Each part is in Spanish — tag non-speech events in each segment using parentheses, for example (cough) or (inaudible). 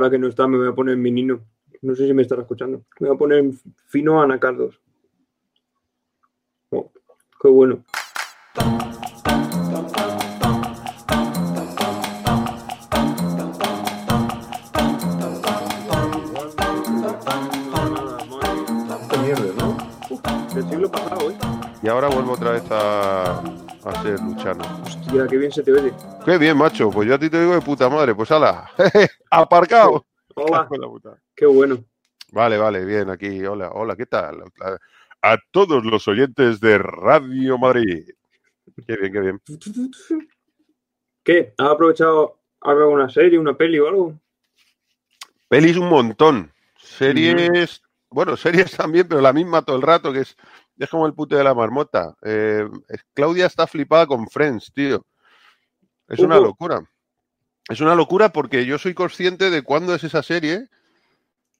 ahora que no está, me voy a poner mi nino. No sé si me estará escuchando. Me voy a poner fino anacardos. Oh, qué bueno. Y ahora vuelvo otra vez a, a ser Luchano. Hostia, qué bien se te oye. Qué bien, macho. Pues yo a ti te digo de puta madre. Pues ala, aparcado. Hola. Qué bueno. Vale, vale, bien, aquí. Hola, hola, ¿qué tal? A todos los oyentes de Radio Madrid. Qué bien, qué bien. ¿Qué? ¿Has aprovechado alguna serie, una peli o algo? Pelis un montón. Series, bueno, series también, pero la misma todo el rato, que es es como el puto de la marmota. Eh, Claudia está flipada con Friends, tío. Es una locura. Es una locura porque yo soy consciente de cuándo es esa serie.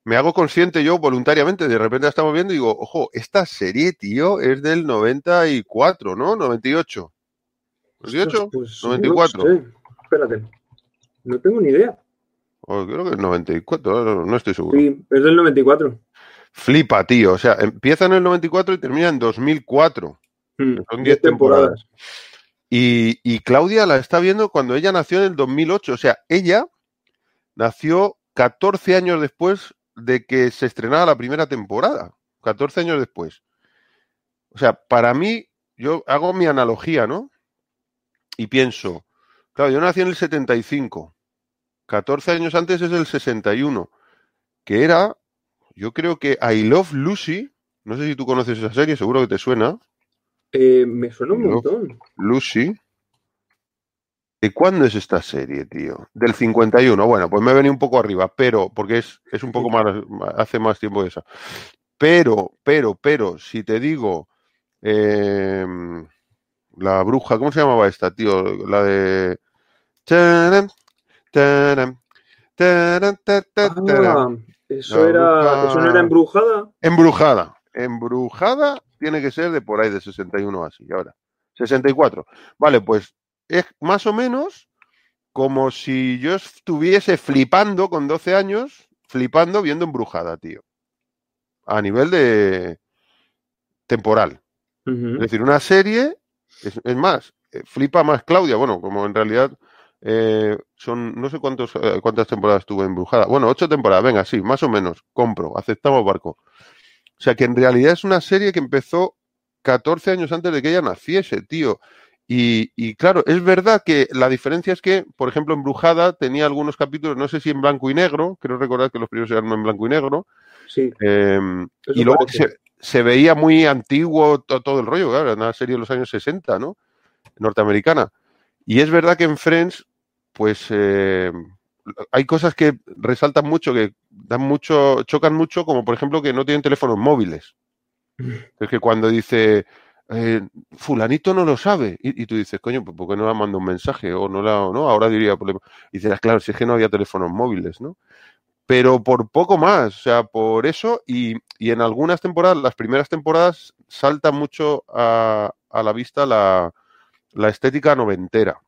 Me hago consciente yo voluntariamente. De repente la estamos viendo y digo, ojo, esta serie, tío, es del 94, ¿no? 98. ¿98? Pues, 94. No Espérate. No tengo ni idea. Oh, creo que es 94, no, no estoy seguro. Sí, es del 94. Flipa, tío. O sea, empieza en el 94 y termina en 2004. Hmm, son 10 temporadas. Y, Claudia la está viendo cuando ella nació en el 2008. O sea, ella nació 14 años después de que se estrenara la primera temporada. 14 años después. O sea, para mí, yo hago mi analogía, ¿no? Y pienso, claro, yo nací en el 75. 14 años antes es el 61, que era yo creo que I Love Lucy, no sé si tú conoces esa serie, seguro que te suena. Eh, me suena un montón. Lucy. ¿De cuándo es esta serie, tío? Del 51. Bueno, pues me he venido un poco arriba, pero, porque es, es un poco más, hace más tiempo de esa. Pero, pero, pero, si te digo, em, la bruja, ¿cómo se llamaba esta, tío? La de... Eso, era, ¿Eso no era embrujada? Embrujada. Embrujada tiene que ser de por ahí, de 61 así. Ahora, 64. Vale, pues es más o menos como si yo estuviese flipando con 12 años, flipando viendo embrujada, tío. A nivel de temporal. Es decir, una serie, es, es más, eh, flipa más Claudia, bueno, como en realidad eh, son, no sé cuántos, eh, cuántas temporadas tuvo embrujada. Bueno, ocho temporadas, venga, sí, más o menos, compro, aceptamos barco. O sea que en realidad es una serie que empezó 14 años antes de que ella naciese, tío. Y, claro, es verdad que la diferencia es que, por ejemplo, Embrujada tenía algunos capítulos, no sé si en blanco y negro, creo recordar que los primeros eran en blanco y negro. Sí. Em, y luego se, veía muy antiguo todo, todo el rollo, claro, era una serie de los años 60, ¿no? Norteamericana. Y es verdad que en Friends pues eh, hay cosas que resaltan mucho, que dan mucho, chocan mucho, como por ejemplo que no tienen teléfonos móviles. Es que cuando dice, eh, fulanito no lo sabe, y, tú dices, coño, pues ¿por qué no le mandado un mensaje? O no la, no, ahora diría, y dices, ah, claro, si es que no había teléfonos móviles, ¿no? Pero por poco más, o sea, por eso, y, y en algunas temporadas, las primeras temporadas, salta mucho a, a la vista la, la estética noventera.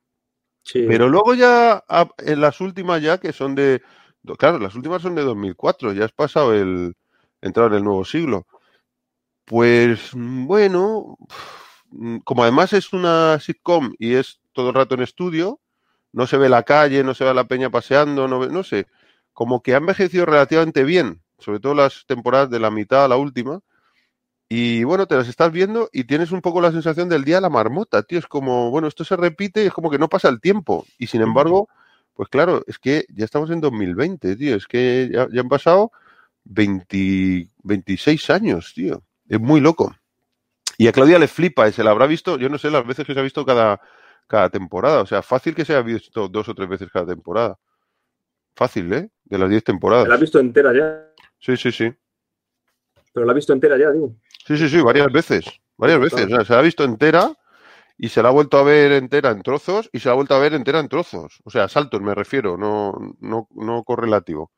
Pero luego ya, en las últimas ya, que son de, claro, las últimas son de 2004, ya has pasado el, entrar en el nuevo siglo. Pues bueno, como además es una sitcom y es todo el rato en estudio, no se ve la calle, no se ve la peña paseando, no, no sé, como que ha envejecido relativamente bien, sobre todo las temporadas de la mitad a la última, y bueno, te las estás viendo y tienes un poco la sensación del día de la marmota, tío. Es como, bueno, esto se repite y es como que no pasa el tiempo. Y sin embargo, pues claro, es que ya estamos en 2020, tío. Es que ya, han pasado 26 años, tío. Es muy loco. Y a Claudia le flipa y se la habrá visto, yo no sé, las veces que se ha visto cada, cada temporada. O sea, fácil que se haya visto dos o tres veces cada temporada. Fácil, ¿eh? De las 10 temporadas. ¿La ha visto entera ya? Sí, sí, sí. Pero la ha visto entera ya, digo. Sí, sí, sí, varias veces. Varias veces. O sea, se la ha visto entera y se la ha vuelto a ver entera en trozos y se la ha vuelto a ver entera en trozos. O sea, saltos me refiero, no, no, no correlativo.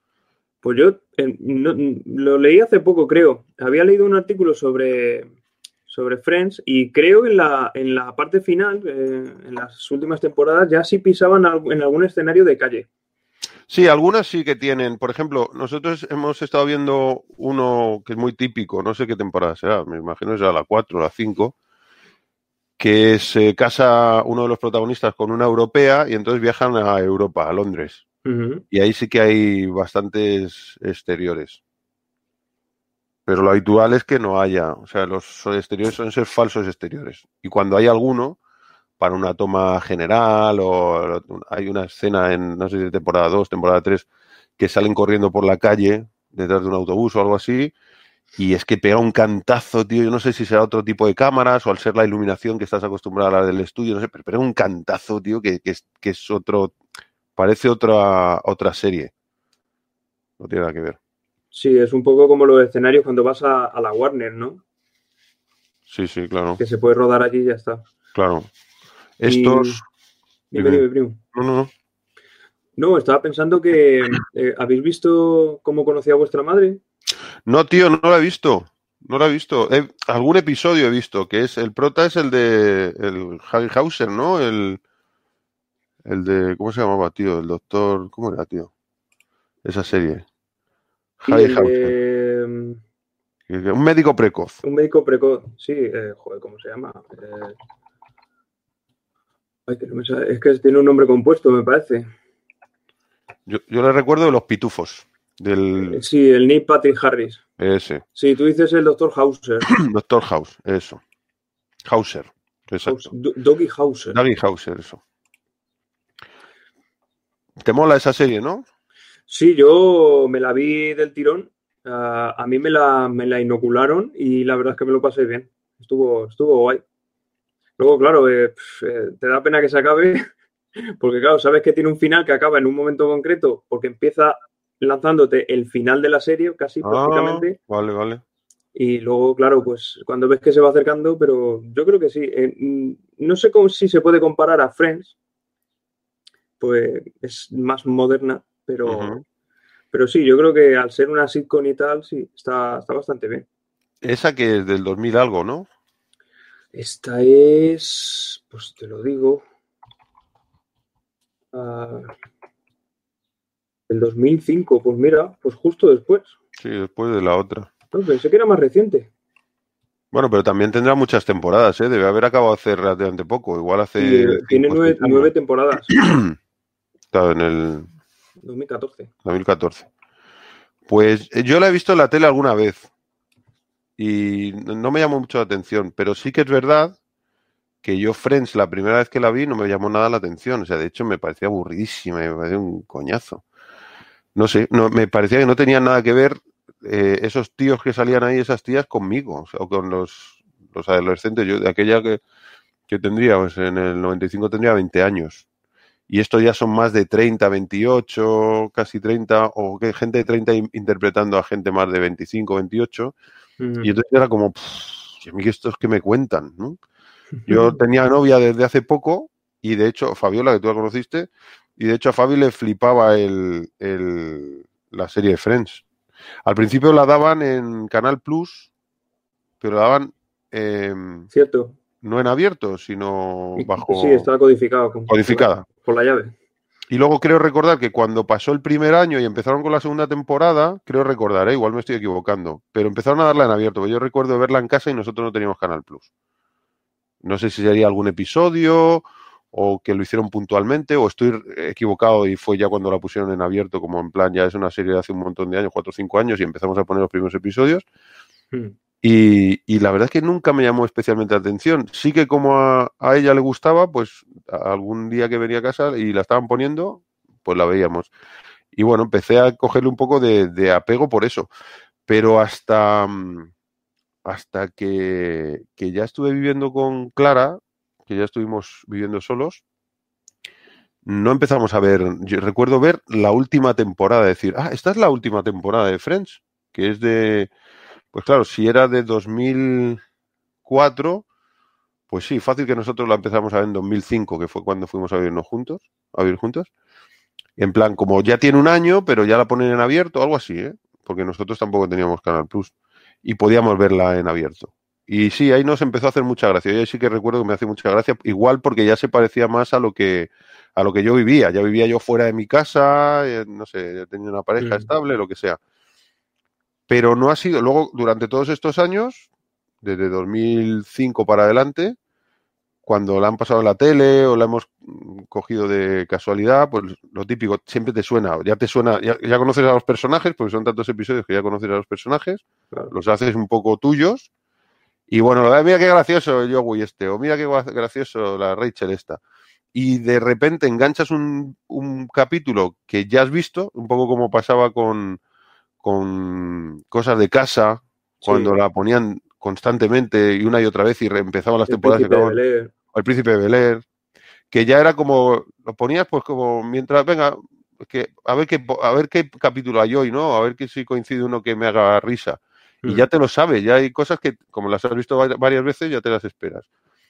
Pues yo lo leí hace poco, creo. Había leído un artículo sobre, sobre Friends y creo que en la, en la parte final, eh, en las últimas temporadas, ya sí pisaban en algún escenario de calle. Sí, algunas sí que tienen. Por ejemplo, nosotros hemos estado viendo uno que es muy típico, no sé qué temporada será, me imagino que será la 4 o la 5, que se casa uno de los protagonistas con una europea y entonces viajan a Europa, a Londres. Y ahí sí que hay bastantes exteriores. Pero lo habitual es que no haya, o sea, los exteriores suelen ser falsos exteriores. Y cuando hay alguno, para una toma general o hay una escena en, no sé si temporada 2, temporada 3, que salen corriendo por la calle detrás de un autobús o algo así, y es que pega un cantazo, tío, yo no sé si será otro tipo de cámaras o al ser la iluminación que estás acostumbrado a la del estudio, no sé, pero pega un cantazo, tío, que, que, es, que es otro, parece otra, otra serie. No tiene nada que ver. Sí, es un poco como los escenarios cuando vas a, la Warner, ¿no? Sí, sí, claro. Que se puede rodar allí y ya está. Claro. Estos. Dime, dime, primo. No, no, no. No, estaba pensando que. Eh, ¿Habéis visto cómo conocía a vuestra madre? No, tío, no lo he visto. No lo he visto. algún episodio he visto, que es. El prota es el de. El Harry Hauser, ¿no? El. El de. ¿Cómo se llamaba, tío? El doctor. ¿Cómo era, tío? Esa serie. Harry Hauser. Mm, un médico precoz. Un médico precoz, sí. Eh, joder, ¿cómo se llama? Eh, es que tiene un nombre compuesto, me parece. Yo, le recuerdo de los pitufos. Del... Eh, sí, el Nick Patrick Harris. Ese. Sí, tú dices el Doctor Hauser. (clears throat) Doctor House, eso. Hauser. Exacto. Doggy Hauser. Doggy Hauser, eso. ¿Te mola esa serie, no? Sí, yo me la vi del tirón. Ah, a mí me la, me la inocularon y la verdad es que me lo pasé bien. Estuvo, estuvo guay. Luego, claro, eh, eh, te da pena que se acabe, (laughs) porque claro, sabes que tiene un final que acaba en un momento concreto, porque empieza lanzándote el final de la serie, casi ah, prácticamente. Vale, vale. Y luego, claro, pues cuando ves que se va acercando, pero yo creo que sí. Eh, no sé cómo, si se puede comparar a Friends, pues es más moderna, pero, pero sí, yo creo que al ser una sitcom y tal, sí, está, está bastante bien. Esa que es del 2000 algo, ¿no? Esta es, pues te lo digo, uh, el 2005, pues mira, pues justo después. Sí, después de la otra. No, pensé que era más reciente. Bueno, pero también tendrá muchas temporadas, ¿eh? Debe haber acabado hace relativamente poco, igual hace... tiene nueve, nueve, temporadas. (clears throat) Estaba en el... 2014. 2014. Pues eh, yo la he visto en la tele alguna vez, y no me llamó mucho la atención, pero sí que es verdad que yo Friends la primera vez que la vi no me llamó nada la atención, o sea, de hecho me parecía aburridísima, me parecía un coñazo. No sé, no, me parecía que no tenía nada que ver eh, esos tíos que salían ahí, esas tías conmigo, o, con los, los, adolescentes, yo de aquella que, que tendría, pues en el 95 tendría 20 años. Y esto ya son más de 30, 28, casi 30, o que gente de 30 interpretando a gente más de 25, 28 y entonces era como, a mí estos que me cuentan, ¿no? (laughs) Yo tenía novia desde hace poco y de hecho, Fabiola, que tú la conociste, y de hecho a Fabi le flipaba el, la serie de Friends. Al principio la daban en Canal Plus, pero la daban... Cierto. No en abierto, sino bajo... Sí, estaba codificado. Codificada. por la llave. Y luego creo recordar que cuando pasó el primer año y empezaron con la segunda temporada, creo recordar, ¿eh? igual me estoy equivocando, pero empezaron a darla en abierto. Yo recuerdo verla en casa y nosotros no teníamos Canal Plus. No sé si sería algún episodio o que lo hicieron puntualmente o estoy equivocado y fue ya cuando la pusieron en abierto, como en plan ya es una serie de hace un montón de años, cuatro o cinco años y empezamos a poner los primeros episodios. Hmm. Y, la verdad es que nunca me llamó especialmente la atención. Sí que como a, ella le gustaba, pues algún día que venía a casa y la estaban poniendo, pues la veíamos. Y bueno, empecé a cogerle un poco de, apego por eso. Pero hasta, mm, hasta que, que, ya estuve viviendo con Clara, que ya estuvimos viviendo solos, no empezamos a ver, yo recuerdo ver la última temporada, decir, ah, esta es la última temporada de Friends, que es de, pues claro, si era de 2004, pues sí, fácil que nosotros la empezamos a ver en 2005, que fue cuando fuimos a vivirnos juntos, a vivir juntos. En plan, como ya tiene un año, pero ya la ponen en abierto, algo así, ¿eh? Porque nosotros tampoco teníamos Canal Plus y podíamos verla en abierto. Y sí, ahí nos empezó a hacer mucha gracia. Yo sí que recuerdo que me hace mucha gracia, igual porque ya se parecía más a lo que a lo que yo vivía. Ya vivía yo fuera de mi casa, eh, no sé, ya tenía una pareja Mm. estable, lo que sea. Pero no ha sido, luego, durante todos estos años, desde 2005 para adelante, cuando la han pasado en la tele o la hemos mm, cogido de casualidad, pues lo típico, siempre te suena, ya te suena, ya, ya conoces a los personajes, porque son tantos episodios que ya conoces a los personajes, Claro. los haces un poco tuyos, y bueno, de, mira qué gracioso el Joey este, o mira qué gracioso la Rachel esta. Y de repente enganchas un, un capítulo que ya has visto, un poco como pasaba con, con cosas de casa, cuando Sí. la ponían constantemente y una y otra vez y empezaban las El temporadas príncipe de acababan- el príncipe de Bel que ya era como, lo ponías pues como mientras, venga, que a ver qué, a ver qué capítulo hay hoy, ¿no? A ver que si coincide uno que me haga risa. Y Mm. ya te lo sabes, ya hay cosas que, como las has visto va- varias veces, ya te las esperas.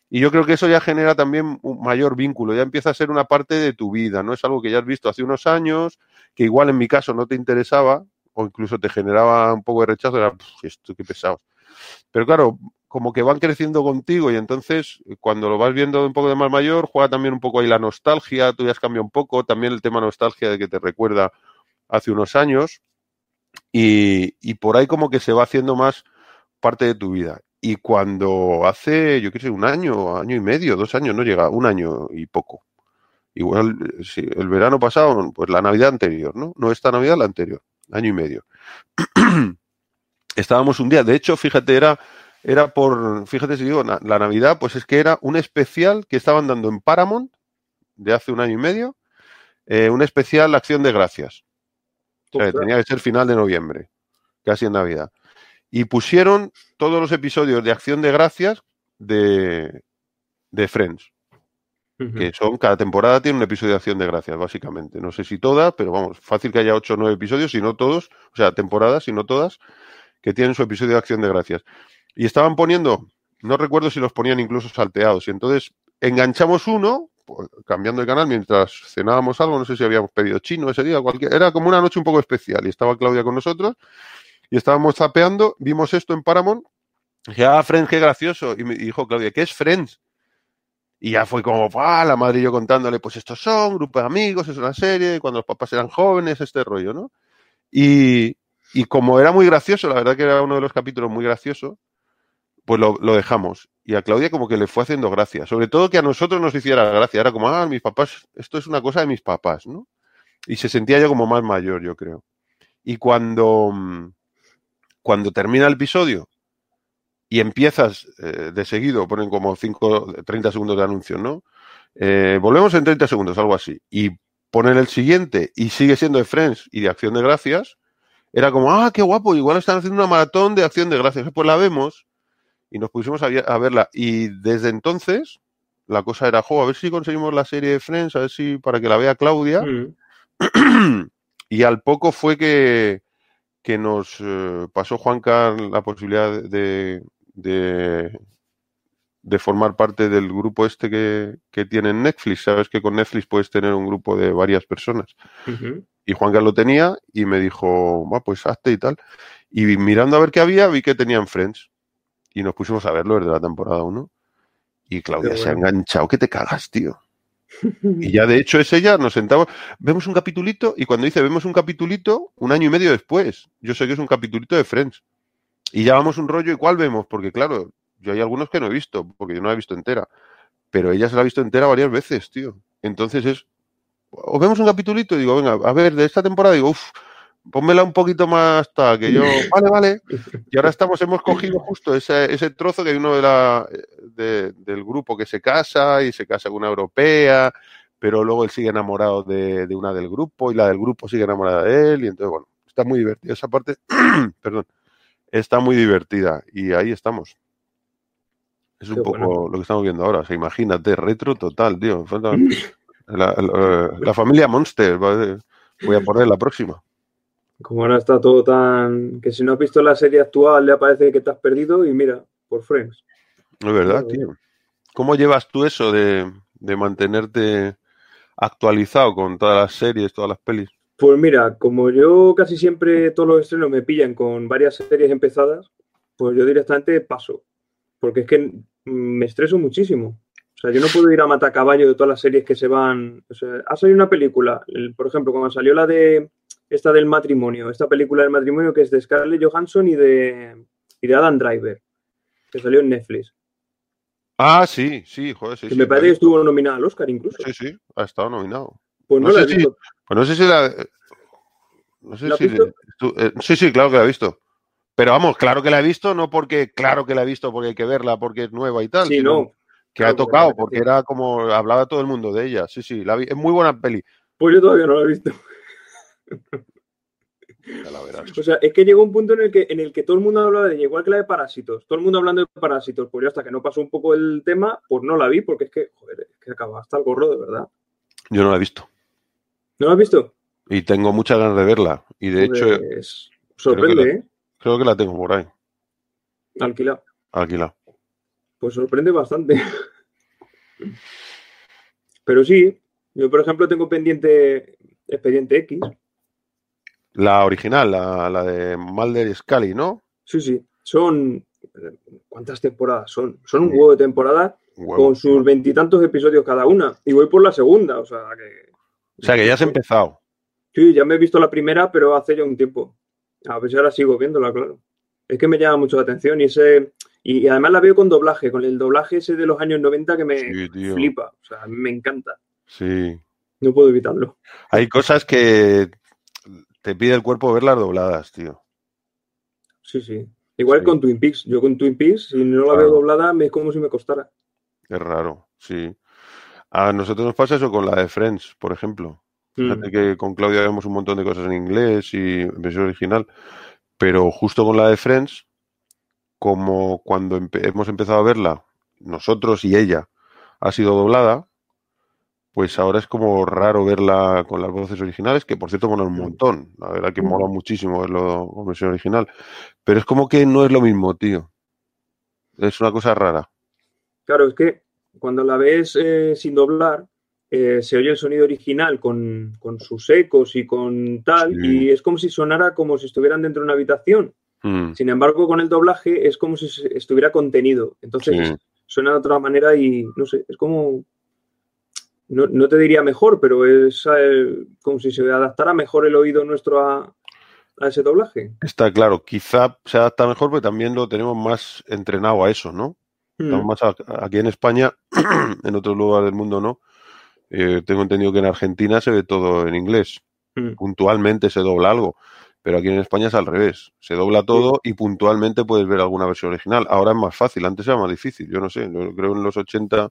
Y yo creo que eso ya genera también un mayor vínculo, ya empieza a ser una parte de tu vida, ¿no? Es algo que ya has visto hace unos años, que igual en mi caso no te interesaba, o incluso te generaba un poco de rechazo, era, "Puf, esto qué pesado. Pero claro, como que van creciendo contigo y entonces cuando lo vas viendo un poco de más mayor, juega también un poco ahí la nostalgia, tú ya has cambiado un poco, también el tema nostalgia de que te recuerda hace unos años y, y por ahí como que se va haciendo más parte de tu vida. Y cuando hace, yo qué sé, un año, año y medio, dos años, no llega, un año y poco. Igual, eh, sí, el verano pasado, pues la Navidad anterior, ¿no? No esta Navidad, la anterior, año y medio. (clears throat) Estábamos un día, de hecho, fíjate, era, era por, fíjate si digo, na- la Navidad, pues es que era un especial que estaban dando en Paramount de hace un año y medio, eh, un especial Acción de Gracias. O sea, Ostras. tenía que ser final de noviembre, casi en Navidad. Y pusieron todos los episodios de Acción de Gracias de, de Friends, Que son, cada temporada tiene un episodio de Acción de Gracias, básicamente. No sé si todas, pero vamos, fácil que haya ocho o nueve episodios, si no todos, o sea, temporadas, si no todas, que tienen su episodio de Acción de Gracias. Y estaban poniendo, no recuerdo si los ponían incluso salteados, y entonces enganchamos uno, pues, cambiando de canal mientras cenábamos algo, no sé si habíamos pedido chino ese día, cualquier, era como una noche un poco especial, y estaba Claudia con nosotros, y estábamos zapeando, vimos esto en Paramount, dije, ah, Friends, qué gracioso, y me dijo Claudia, ¿qué es Friends? Y ya fue como, ¡ah! La madre y yo contándole, pues estos son, grupo de amigos, es una serie, cuando los papás eran jóvenes, este rollo, ¿no? Y, y como era muy gracioso, la verdad que era uno de los capítulos muy gracioso, pues lo, lo dejamos. Y a Claudia como que le fue haciendo gracia. Sobre todo que a nosotros nos hiciera gracia. Era como, ah, mis papás, esto es una cosa de mis papás, ¿no? Y se sentía ya como más mayor, yo creo. Y cuando, mm, cuando termina el episodio y empiezas eh, de seguido, ponen como 5, 30 segundos de anuncio, ¿no? Eh, volvemos en 30 segundos, algo así. Y ponen el siguiente y sigue siendo de Friends y de Acción de Gracias. Era como, ah, qué guapo, igual están haciendo una maratón de Acción de Gracias. Pues la vemos y nos pusimos a, verla. Y desde entonces la cosa era, jo, a ver si conseguimos la serie de Friends, a ver si para que la vea Claudia. Mm. (clears throat) y al poco fue que, que nos eh, pasó Juan Carl la posibilidad de, de, de formar parte del grupo este que, que tiene en Netflix. Sabes que con Netflix puedes tener un grupo de varias personas. Y Juan Carlos lo tenía y me dijo, va, pues hazte y tal. Y mirando a ver qué había, vi que tenían Friends. Y nos pusimos a verlo desde la temporada 1. Y Claudia se ha enganchado, que te cagas, tío. (laughs) Y ya de hecho es ella, nos sentamos, vemos un capitulito y cuando dice vemos un capitulito, un año y medio después, yo sé que es un capitulito de Friends. Y ya vamos un rollo y cuál vemos, porque claro, yo hay algunos que no he visto, porque yo no la he visto entera, pero ella se la ha visto entera varias veces, tío. Entonces es, o vemos un capitulito y digo, venga, a ver, de esta temporada digo, uff, pónmela un poquito más tal, que yo, (laughs) vale, vale. Y ahora estamos, hemos cogido justo ese, ese trozo que hay uno de la, de- del grupo que se casa y se casa con una europea, pero luego él sigue enamorado de, de una del grupo y la del grupo sigue enamorada de él y entonces, bueno, está muy divertida esa parte, (clears throat) perdón, está muy divertida y ahí estamos. Es un Qué poco bueno. lo que estamos viendo ahora, o sea, imagínate, retro total, tío. (clears throat) La, la- la familia Monster, voy a poner la próxima. Como ahora está todo tan... Que si no has visto la serie actual le parece que te has perdido y mira, por Friends. Es verdad, tío. ¿Cómo llevas tú eso de, de mantenerte actualizado con todas las series, todas las pelis? Pues mira, como yo casi siempre todos los estrenos me pillan con varias series empezadas, pues yo directamente paso. porque es que me estreso muchísimo. O sea, yo no puedo ir a matacaballo de todas las series que se van. O sea, ha salido una película, por ejemplo, cuando salió la de esta del matrimonio, esta película del matrimonio que es de Scarlett Johansson y de, y de Adam Driver, que salió en Netflix. Ah, sí, sí, joder, sí. Que me parece que estuvo nominada al Oscar incluso. Sí, sí, ha estado nominado. Pues no, la he visto. pues no sé si la. No sé si. Eh, sí, sí, claro que la he visto. Pero vamos, claro que la he visto, no porque, claro que la he visto porque hay que verla, porque es nueva y tal. Sí, no. Que ha tocado, porque era como, hablaba todo el mundo de ella. Sí, sí, la vi, es muy buena peli. Pues yo todavía no la he visto. (laughs) O sea, es que llegó un punto en el que en el que todo el mundo hablaba de ella, igual que la de Parásitos. Todo el mundo hablando de Parásitos. Pues yo hasta que no pasó un poco el tema, pues no la vi, porque es que, joder, es que acaba hasta el gorro, de verdad. Yo no la he visto. ¿No la has visto? Y tengo muchas ganas de verla. Y de hecho. Pues, sorprende, creo ¿eh? Creo que la tengo por ahí. Alquilado. Alquilado. Pues sorprende bastante. Pero sí, yo por ejemplo tengo pendiente Expediente X. La original, la, de Mulder y Scully, ¿no? Sí, sí. Son. ¿Cuántas temporadas son? Son un huevo de temporada con sus veintitantos episodios cada una. Y voy por la segunda, o sea que. O sea que ya has empezado. Sí, ya me he visto la primera, pero hace ya un tiempo. A ver si ahora sigo viéndola, claro. Es que me llama mucho la atención y ese. Y, además la veo con doblaje, con el doblaje ese de los años 90 que me flipa. O sea, me encanta. Sí. No puedo evitarlo. Hay cosas que te pide el cuerpo verlas dobladas, tío. Sí, sí. Igual con Twin Peaks. Yo con Twin Peaks, si no la veo doblada, es como si me costara. Es raro, sí. A nosotros nos pasa eso con la de Friends, por ejemplo. Fíjate mm. que con Claudia vemos un montón de cosas en inglés y en versión original, pero justo con la de Friends, como cuando hemos empezado a verla, nosotros y ella, ha sido doblada, pues ahora es como raro verla con las voces originales, que por cierto mola un montón. La verdad que mola muchísimo verlo con versión original. Pero es como que no es lo mismo, tío. Es una cosa rara. Claro, es que cuando la ves eh, sin doblar, eh, se oye el sonido original con, sus ecos y con tal, y es como si sonara como si estuvieran dentro de una habitación. Mm. Sin embargo, con el doblaje es como si estuviera contenido. Entonces suena de otra manera y no sé, es como no, te diría mejor, pero es eh, como si se adaptara mejor el oído nuestro a, ese doblaje. Está claro, quizá se adapta mejor, pero también lo tenemos más entrenado a eso, ¿no? Hmm. más aquí en España, (clears throat) en otros lugares del mundo no. Eh, tengo entendido que en Argentina se ve todo en inglés. Hmm. Puntualmente se dobla algo, pero aquí en España es al revés. Se dobla todo y puntualmente puedes ver alguna versión original. Ahora es más fácil, antes era más difícil. Yo no sé, creo en los 80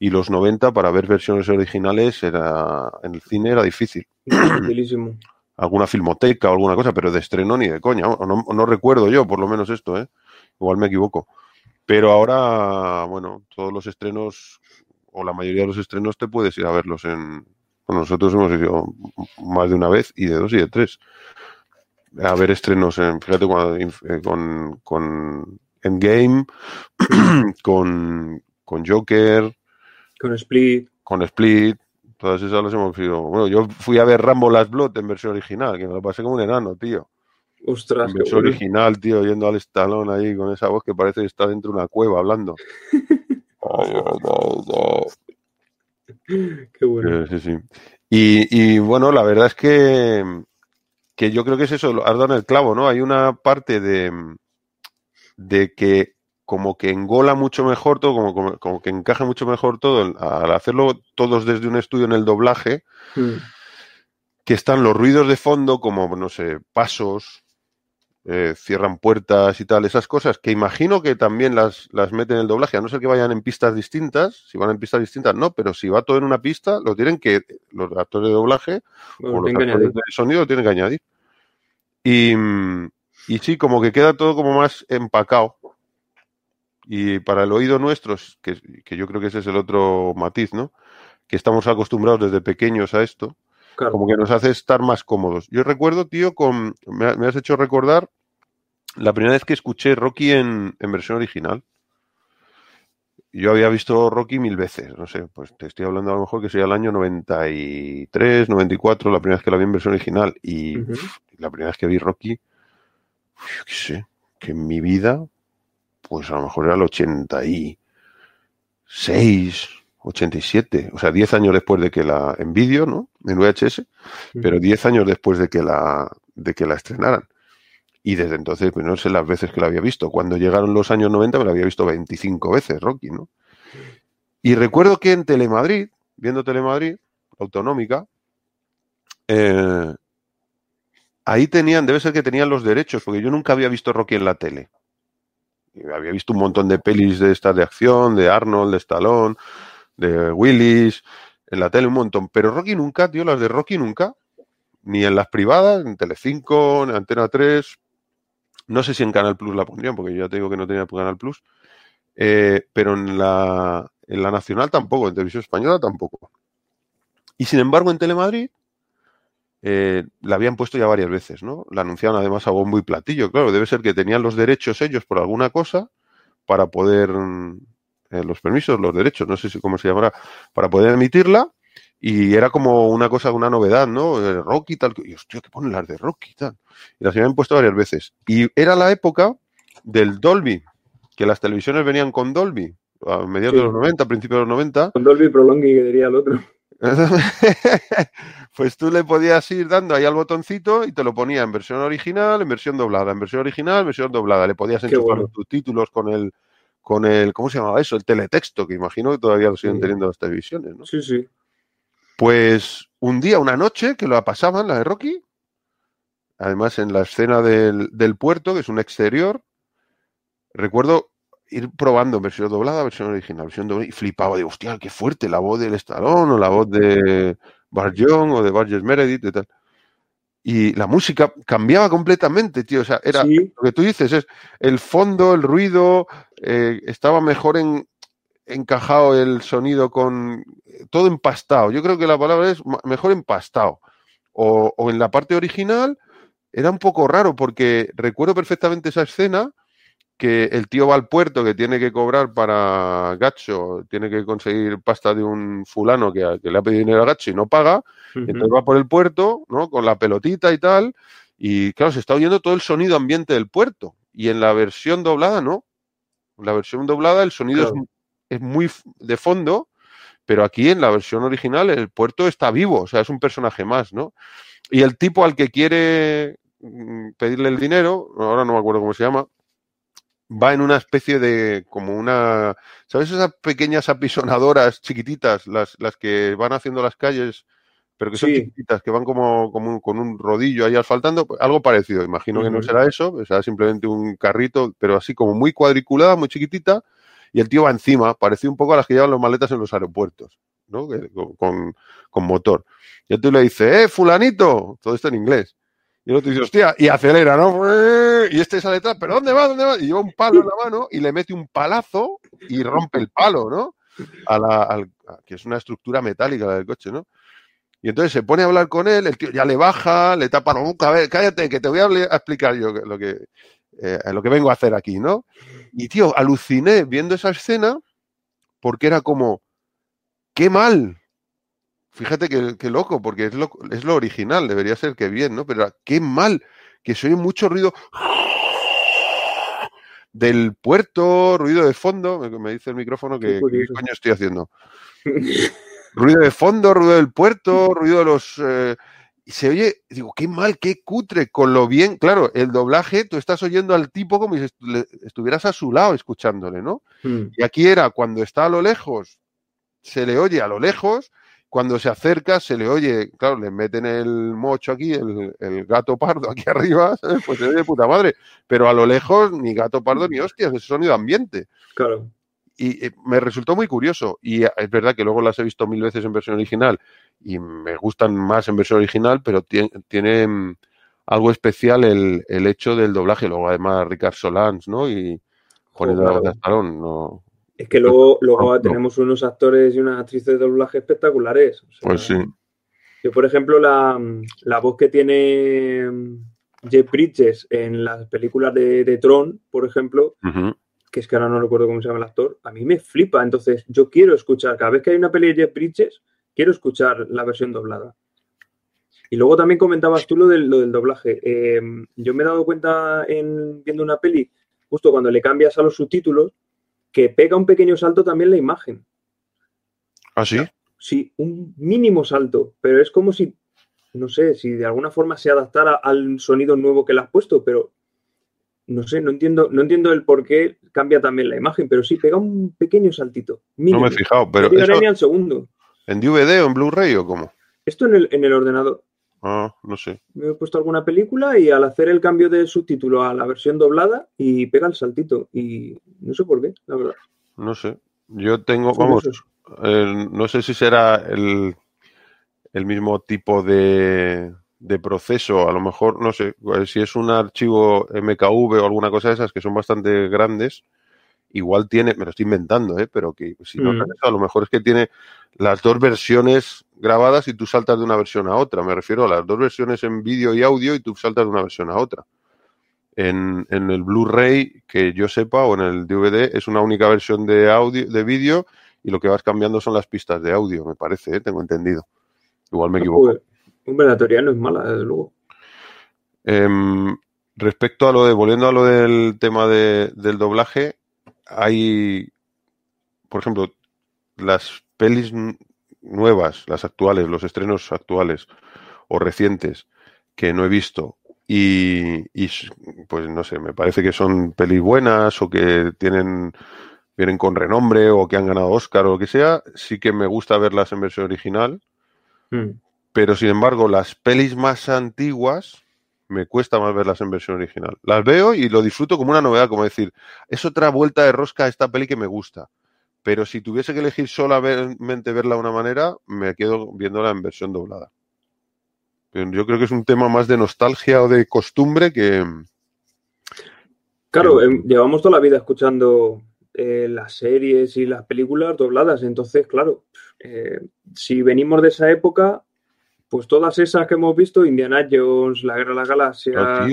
y los 90 para ver versiones originales era en el cine era difícil. (clears throat) alguna filmoteca o alguna cosa, pero de estreno ni de coña. No, no, recuerdo yo, por lo menos esto, ¿eh? Igual me equivoco. Pero ahora, bueno, todos los estrenos, o la mayoría de los estrenos, te puedes ir a verlos en. Bueno, nosotros hemos ido más de una vez, y de dos y de tres. A ver estrenos en. Fíjate, eh, con, con Endgame, (clears throat) con, con Joker, con Split. Con Split. Todas esas las hemos ido. Bueno, yo fui a ver Rambo Last Blood en versión original, que me lo pasé como un enano, tío. Ostras. Versión original, tío, yendo al estalón ahí con esa voz que parece que está dentro de una cueva hablando. (laughs) Qué bueno. Sí, sí. Y, y, bueno, la verdad es que, que yo creo que es eso, has dado en el clavo, ¿no? Hay una parte de, de que como que engola mucho mejor todo, como, como, que encaja mucho mejor todo, al hacerlo todos desde un estudio en el doblaje, hmm. que están los ruidos de fondo, como, no sé, pasos, eh, cierran puertas y tal, esas cosas, que imagino que también las, las meten en el doblaje, a no ser que vayan en pistas distintas, si van en pistas distintas no, pero si va todo en una pista, lo tienen que, los actores de doblaje o los actores de sonido lo tienen que añadir. Y, y sí, como que queda todo como más empacado y para el oído nuestro, que, que, yo creo que ese es el otro matiz, ¿no? Que estamos acostumbrados desde pequeños a esto, como que nos hace estar más cómodos. Yo recuerdo, tío, con, me, has hecho recordar la primera vez que escuché Rocky en, en, versión original. Yo había visto Rocky mil veces, no sé, pues te estoy hablando a lo mejor que sería el año 93, 94, la primera vez que la vi en versión original. Y la primera vez que vi Rocky, yo qué sé, que en mi vida pues a lo mejor era el 86, 87, o sea, 10 años después de que la, en vídeo, ¿no? En VHS, pero 10 años después de que la, de que la estrenaran. Y desde entonces, pues no sé las veces que la había visto. Cuando llegaron los años 90 me la había visto 25 veces, Rocky, ¿no? Y recuerdo que en Telemadrid, viendo Telemadrid, autonómica, eh, ahí tenían, debe ser que tenían los derechos, porque yo nunca había visto Rocky en la tele. había visto un montón de pelis de estas de acción, de Arnold, de Stallone, de Willis, en la tele un montón, pero Rocky nunca, tío, las de Rocky nunca, ni en las privadas, en Telecinco, en Antena 3, no sé si en Canal Plus la pondrían, porque yo ya te digo que no tenía Canal Plus, eh, pero en la, en la nacional tampoco, en televisión española tampoco. Y sin embargo en Telemadrid eh, la habían puesto ya varias veces, ¿no? La anunciaron además a bombo y platillo, claro, debe ser que tenían los derechos ellos por alguna cosa para poder eh, los permisos, los derechos, no sé si cómo se llamará, para poder emitirla. Y era como una cosa, una novedad, ¿no? Eh, Rocky tal. Y hostia, ¿qué ponen las de Rocky tal? Y las habían puesto varias veces. Y era la época del Dolby, que las televisiones venían con Dolby, a mediados de los 90, a principios de los 90. Con Dolby Prolonging, que diría el otro. (laughs) pues tú le podías ir dando ahí al botoncito y te lo ponía en versión original, en versión doblada, en versión original, en versión doblada. Le podías enchufar tus títulos con el, con el, ¿cómo se llamaba eso? El teletexto, que imagino que todavía lo siguen teniendo las televisiones, ¿no? Sí, sí. Pues un día, una noche, que lo pasaban, la de Rocky, además en la escena del, puerto, que es un exterior, recuerdo ir probando versión doblada, versión original, versión doblada, y flipaba, digo, hostia, qué fuerte la voz del Stallone, o la voz de Young, o de Burgess Meredith, y tal. Y la música cambiaba completamente, tío. O sea, era lo que tú dices, es el fondo, el ruido, eh, estaba mejor en, encajado el sonido con todo empastado. Yo creo que la palabra es mejor empastado. O, o en la parte original era un poco raro porque recuerdo perfectamente esa escena que el tío va al puerto que tiene que cobrar para Gacho, tiene que conseguir pasta de un fulano que, le ha pedido dinero a Gacho y no paga, entonces va por el puerto, ¿no? Con la pelotita y tal, y claro, se está oyendo todo el sonido ambiente del puerto, y en la versión doblada, ¿no? En la versión doblada el sonido es, muy de fondo, pero aquí en la versión original el puerto está vivo, o sea, es un personaje más, ¿no? Y el tipo al que quiere mm, pedirle el dinero, ahora no me acuerdo cómo se llama, va en una especie de, como una, ¿sabes esas pequeñas apisonadoras (laughs) chiquititas, las, las que van haciendo las calles, pero que son chiquititas, que van como, como con un rodillo ahí asfaltando? Pues algo parecido, imagino que no será eso, será simplemente un carrito, pero así como muy cuadriculada, muy chiquitita, y el tío va encima, parece un poco a las que llevan los maletas en los aeropuertos, ¿no? Con, con, motor. Y el tío le dice, ¡eh, fulanito! Todo esto en inglés. Y el otro dice, hostia, y acelera, ¿no? Y este sale detrás, ¿pero dónde va? ¿Dónde va? Y lleva un palo en la mano y le mete un palazo y rompe el palo, ¿no? A la, que es una estructura metálica la del coche, ¿no? Y entonces se pone a hablar con él, el tío ya le baja, le tapa la boca, a ver, cállate, que te voy a, explicar yo lo que, eh, lo que vengo a hacer aquí, ¿no? Y tío, aluciné viendo esa escena porque era como, qué mal, Fíjate que, loco, porque es lo, es lo original, debería ser que bien, ¿no? Pero qué mal, que se oye mucho ruido del puerto, ruido de fondo, me, dice el micrófono que qué coño estoy haciendo. ruido de fondo, ruido del puerto, ruido de los... Eh, y se oye, digo, qué mal, qué cutre, con lo bien, claro, el doblaje, tú estás oyendo al tipo como si estuvieras a su lado escuchándole, ¿no? Hmm. Y aquí era cuando está a lo lejos, se le oye a lo lejos, cuando se acerca se le oye, claro, le meten el mocho aquí, el, gato pardo aquí (laughs) arriba, pues se oye de puta madre. Pero a lo lejos ni gato pardo ni hostias, es sonido ambiente. Claro. Y eh, me resultó muy curioso. Y eh, es verdad que luego las he visto mil veces en versión original y me gustan más en versión original, pero tiene, algo especial el, hecho del doblaje. Luego además Ricard Solans, ¿no? Y Juan de ¿no? Es que luego, luego tenemos unos actores y unas actrices de doblaje espectaculares. pues sí. Yo, por ejemplo, la, voz que tiene Jeff Bridges en las películas de, Tron, por ejemplo, que es que ahora no recuerdo cómo se llama el actor, a mí me flipa. Entonces, yo quiero escuchar, cada vez que hay una peli de Jeff Bridges, quiero escuchar la versión doblada. Y luego también comentabas tú lo del, lo del doblaje. Eh, yo me he dado cuenta en viendo una peli justo cuando le cambias a los subtítulos, que pega un pequeño salto también la imagen. ¿Ah, sí? Sí, un mínimo salto, pero es como si, no sé, si de alguna forma se adaptara al sonido nuevo que le has puesto, pero no sé, no entiendo, no entiendo el por qué cambia también la imagen, pero sí pega un pequeño saltito. No me he fijado, pero. No eso, ni al segundo. ¿En DVD o en Blu-ray o cómo? Esto en el, en el ordenador. Ah, no sé. Me he puesto alguna película y al hacer el cambio de subtítulo a la versión doblada y pega el saltito. Y no sé por qué, la verdad. No sé. Yo tengo, vamos, no sé si será el, el mismo tipo de, de, proceso. A lo mejor, no sé, si es un archivo MKV o alguna cosa de esas que son bastante grandes, igual tiene, me lo estoy inventando, ¿eh? pero que si no, mm. a lo mejor es que tiene las dos versiones grabadas y tú saltas de una versión a otra. Me refiero a las dos versiones en vídeo y audio y tú saltas de una versión a otra. En, en el Blu-ray, que yo sepa, o en el DVD, es una única versión de audio, de vídeo, y lo que vas cambiando son las pistas de audio, me parece, ¿eh? tengo entendido. Igual me equivoco. Hombre, la teoría no es mala, desde luego. Em, respecto a lo de, volviendo a lo del tema de, del doblaje, hay, por ejemplo, las pelis nuevas, las actuales, los estrenos actuales o recientes que no he visto y, pues no sé, me parece que son pelis buenas o que tienen vienen con renombre o que han ganado Oscar o lo que sea, sí que me gusta verlas en versión original. Hmm. Pero sin embargo, las pelis más antiguas me cuesta más verlas en versión original. Las veo y lo disfruto como una novedad, como decir, es otra vuelta de rosca a esta peli que me gusta. Pero si tuviese que elegir solamente verla de una manera, me quedo viéndola en versión doblada. yo creo que es un tema más de nostalgia o de costumbre que... Claro, em, llevamos toda la vida escuchando eh, las series y las películas dobladas, entonces, claro, eh, si venimos de esa época, pues todas esas que hemos visto, Indiana Jones, La Guerra de la Galaxia, ah,